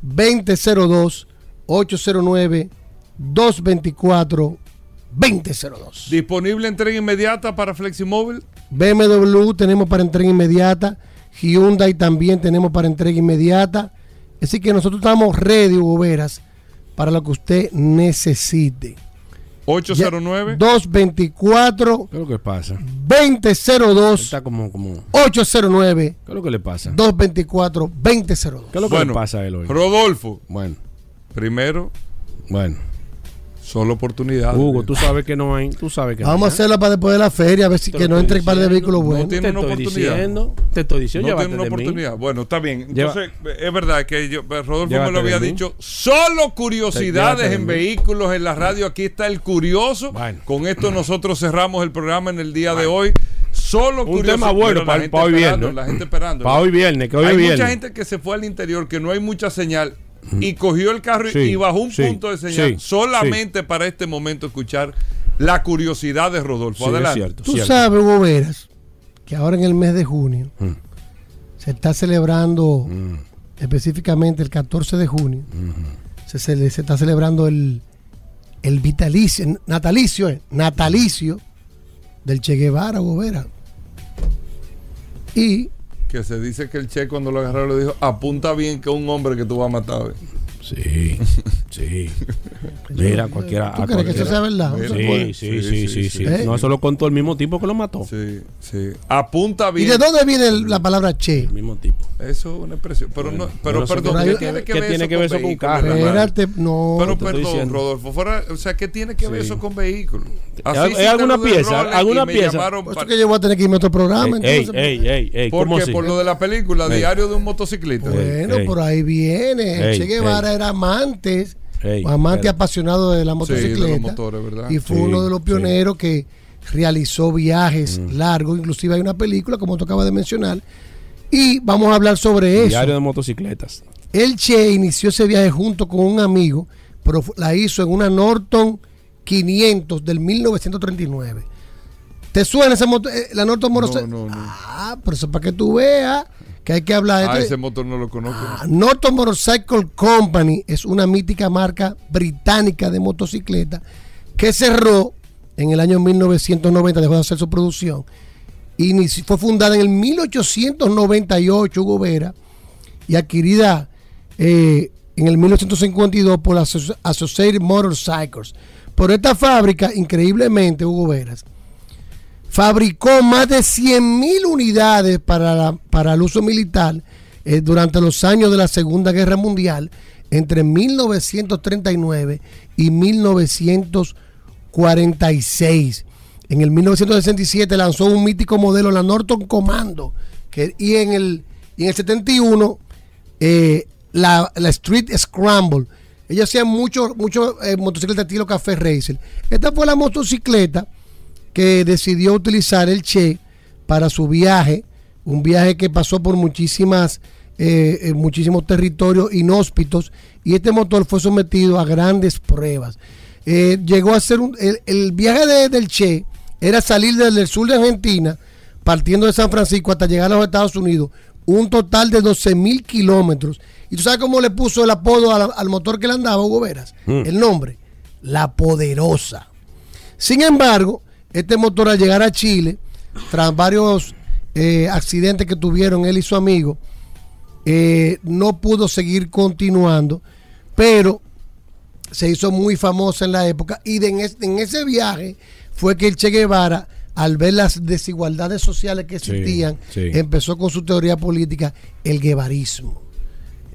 T: 2002 809 224 2002.
B: Disponible entrega inmediata para Fleximóvil.
T: BMW tenemos para entrega inmediata. Hyundai también tenemos para entrega inmediata. Así que nosotros estamos ready, Veras, para lo que usted necesite.
B: 809
T: 224
C: ¿Qué es lo que pasa?
T: 2002
C: Está como, como...
T: 809
C: ¿Qué es lo que le pasa?
T: 224 2002.
C: ¿Qué es lo que
B: Bueno,
C: le pasa a él hoy?
B: Rodolfo.
C: Bueno.
B: Primero,
C: Bueno.
B: Solo oportunidad.
C: Hugo, tú sabes que no hay. Tú sabes que
T: Vamos a
C: no hay.
T: hacerla para después de la feria, a ver si que no entre un par de vehículos
B: No
T: buenos.
B: tiene
C: Te
B: una
C: estoy
B: oportunidad.
C: diciendo. Te estoy diciendo.
B: No tiene una
C: mí.
B: oportunidad. Bueno, está bien.
C: Lleva-
B: Entonces, es verdad que yo, Rodolfo
C: Llévate
B: me lo había dicho. Solo curiosidades en vehículos en la radio. Aquí está el curioso.
C: Bueno.
B: Con esto nosotros cerramos el programa en el día de hoy. Solo
C: Un tema bueno
B: la
C: para- hoy viernes.
B: La gente esperando.
C: Para hoy viernes, que hoy
B: hay mucha gente que se fue al interior, que no hay mucha señal. Y cogió el carro y-
C: Sí,
B: y bajó un
C: sí,
B: punto de señal
C: sí,
B: solamente para este momento escuchar la curiosidad de Rodolfo.
C: Es
B: Adelante.
C: cierto.
T: Tú sabes, Hugo Veras, que ahora en el mes de junio
C: Mm.
T: se está celebrando, específicamente el 14 de junio, se, cele- se está celebrando el, el vitalicio, natalicio, eh, natalicio del Che Guevara, Hugo Veras. Y
B: Que se dice que el Che cuando lo agarró le dijo, apunta bien que un hombre que tú vas a matar. ¿eh?".
C: Sí, sí. Mira, cualquiera.
T: ¿Tú crees que eso sea verdad? ¿No se
C: Sí, sí, sí, sí, sí.
T: ¿Eh?
C: No, eso lo contó el mismo tipo que lo mató.
B: Sí, sí. Apunta
T: ¿Y
B: bien.
T: de dónde viene el- la palabra Che?
C: El mismo tipo.
B: Eso es una expresión. Pero, no, pero perdón,
C: qué
B: ¿qué,
C: tiene
B: que ver
C: tiene
B: eso
C: que ver eso con carro,
T: Espérate, no.
B: Pero perdón. Rodolfo, fuera, o sea, ¿qué tiene que ver eso con vehículos?
C: ¿Hay-
B: Así
C: hay
B: hiciste
C: alguna pieza? ¿Alguna
B: me
C: pieza?
B: llamaron
T: Por eso que yo voy a tener que irme a otro programa.
C: Ey, ey, ey, ey,
B: ¿Por lo de la película,
C: Ey.
B: Diario de un motociclista.
T: Bueno,
C: Ey,
T: por ahí viene. Che Guevara
C: ey.
T: era amante,
C: Ey,
T: amante apasionado de la
B: Sí,
T: motocicleta.
B: de los motores, ¿verdad?
T: Y fue
C: Sí,
T: uno de los
C: sí.
T: pioneros que realizó viajes largos. Inclusive hay una película, como tú acabas de mencionar. Y vamos a hablar sobre eso.
C: Diario de motocicletas.
T: El Che inició ese viaje junto con un amigo, pero la hizo en una Norton 500 del 1939. ¿Te suena esa moto, eh, la Norton Motorcycle?
B: No, no, no.
T: Ah, pero eso para que tú veas que hay que hablar de
B: Ah,
T: esto.
B: ese motor no lo conozco.
T: Ah, Norton Motorcycle Company es una mítica marca británica de motocicleta que cerró en el año 1990, dejó de hacer su producción. Inici- fue fundada en el 1898, Hugo Vera, y adquirida eh, en el 1952 por la Asso- Associated Motorcycles. Por esta fábrica, increíblemente, Hugo Veras, fabricó más de 100.000 unidades para, para el uso militar eh, durante los años de la Segunda Guerra Mundial, entre 1939 y 1946. En el 1967 lanzó un mítico modelo, la Norton Commando, que, y, en el, y en el 71 eh, la Street Scramble. Ellos hacían mucho, mucho eh, estilo Café Racer. Esta fue la motocicleta que decidió utilizar el Che para su viaje, un viaje que pasó por muchísimas, eh, eh, muchísimos territorios inhóspitos y este motor fue sometido a grandes pruebas. Eh, llegó a ser un, el, viaje de- del Che era salir desde el sur de Argentina, partiendo de San Francisco hasta llegar a los Estados Unidos, un total de 12 mil kilómetros. ¿Y tú sabes cómo le puso el apodo al, al motor que le andaba, Hugo Veras?
C: Mm.
T: El nombre, la poderosa. Sin embargo, este motor al llegar a Chile, tras varios eh, accidentes que tuvieron él y su amigo, eh, no pudo seguir continuando, pero se hizo muy famosa en la época y de en, en ese viaje fue que el Che Guevara, al ver las desigualdades sociales que existían,
C: sí.
T: empezó con su teoría política, el guevarismo.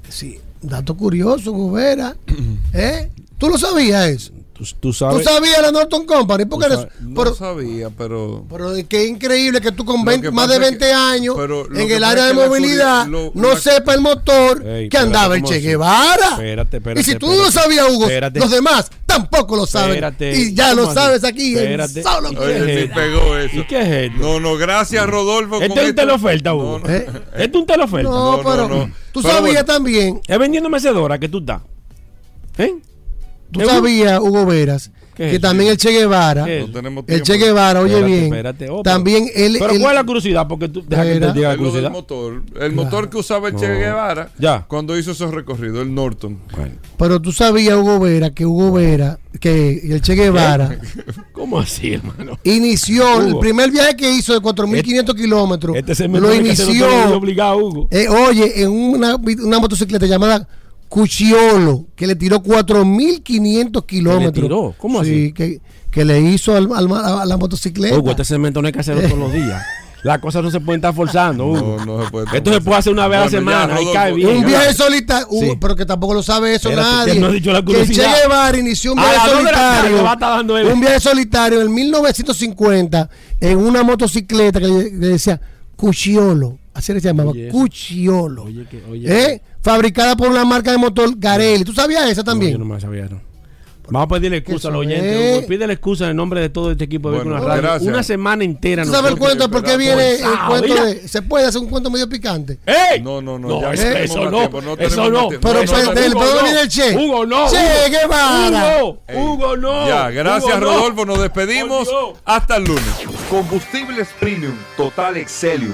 T: Sí, dato curioso, Gubera. ¿Eh? ¿Tú lo sabías eso?
C: Tú, tú
T: ¿Tú
C: sabes.
T: sabías la Norton Company? Porque eres-
B: no
T: pero,
B: sabía, pero...
T: pero es increíble que tú con
B: Lo
T: 20
B: que
T: más de
B: es que-
T: 20 años en el área de movilidad
B: lo-
T: no
B: la-
T: sepa el motor
C: Ey,
T: que andaba el
C: ¿cómo
T: Che? Guevara.
C: Espérate, espérate,
T: y si tú no
C: espérate.
T: lo sabías, Hugo,
C: Espérate.
T: los demás tampoco lo saben.
C: Espérate.
T: Y ya
C: ¿Cómo
T: lo sabes aquí.
C: Espérate.
T: Solo
C: ¿Y
B: Oye,
C: qué es
B: sí
C: esto?
B: pegó eso.
C: ¿Y qué es esto?
B: No, no, gracias Rodolfo.
C: Este es un
B: esto-
C: teleoferta, Hugo.
B: No, no.
T: ¿Eh?
C: Este es un teleoferta.
T: No,
B: no,
T: pero
B: no.
T: tú sabías también,
C: Es vendiendo mecedora que tú estás. ¿Eh?
T: Tú
C: ¿Es un-
T: sabías, Hugo Veras,
C: ¿Qué es
T: que también el Che Guevara,
C: ¿Qué es
B: No tenemos
T: el. Che Guevara, oye
C: Espérate,
T: bien,
C: espérate. Oh, pero-
T: también él...
C: Pero
T: él-
C: ¿cuál es la curiosidad? Porque tú deja que te diga la
B: del
C: curiosidad.
B: motor. El motor que usaba el Che. Guevara
C: Ya.
B: cuando hizo esos recorridos, el Norton.
C: Bueno,
T: Pero tú sabías, Hugo Vera, que Hugo Vera, que el Che Guevara
C: ¿Cómo así, hermano?
T: inició, el primer viaje que hizo de 4.500 kilómetros,
C: Este
T: lo inició,
C: obligado, Hugo.
T: eh, oye, en una, una motocicleta llamada Cuchiolo, que le tiró 4.500 kilómetros.
C: tiró? ¿Cómo
T: Sí,
C: así?
T: Que, que le hizo al- al- a la motocicleta.
C: Hugo, este segmento no hay que hacerlo todos los días. Las cosas no se pueden estar forzando, Hugo.
B: No, no se puede.
C: Esto se puede hacer una vez a la semana. Ahí
B: Rodolfo.
C: cae bien.
T: un viaje solitario,
C: Sí.
T: pero que tampoco lo sabe eso
C: Espérate,
T: nadie.
C: que no ha dicho la
T: que el Che. Guevara inició un viaje solitario.
C: va dando él.
T: Un viaje solitario en 1950 en una motocicleta que le, le decía Cuchiolo. Así le llamaba,
C: Oye.
T: Cuchiolo.
C: Oye, que- oye,
T: ¿Eh? Fabricada por una marca de motor Garelli. ¿Tú sabías esa
C: No,
T: también?
C: yo no me sabía, no. Vamos a pedirle excusa a los oyentes.
T: es.
C: Hugo. Pídele excusa en el nombre de todo este equipo de
B: Bueno,
C: Vehículos Radio.
B: gracias.
C: Una semana entera.
T: ¿Tú sabes el cuento de por qué viene el cuento de... ¿Se puede hacer un cuento medio picante?
C: ¡Ey!
B: No, no, no.
C: No,
B: ya
C: eso,
B: tenemos
C: eso no,
B: tiempo, no
C: eso
B: tenemos
C: no.
T: Pero,
B: No,
T: pero,
B: no,
T: ¿de
B: no.
T: dónde viene el Che?
C: Hugo, no.
T: Che
C: Hugo.
T: Guevara.
C: Hugo, Hugo, no.
B: Ya, gracias
C: Hugo.
B: Rodolfo. Nos despedimos. Hasta el lunes.
U: Combustibles Premium Total Excelium.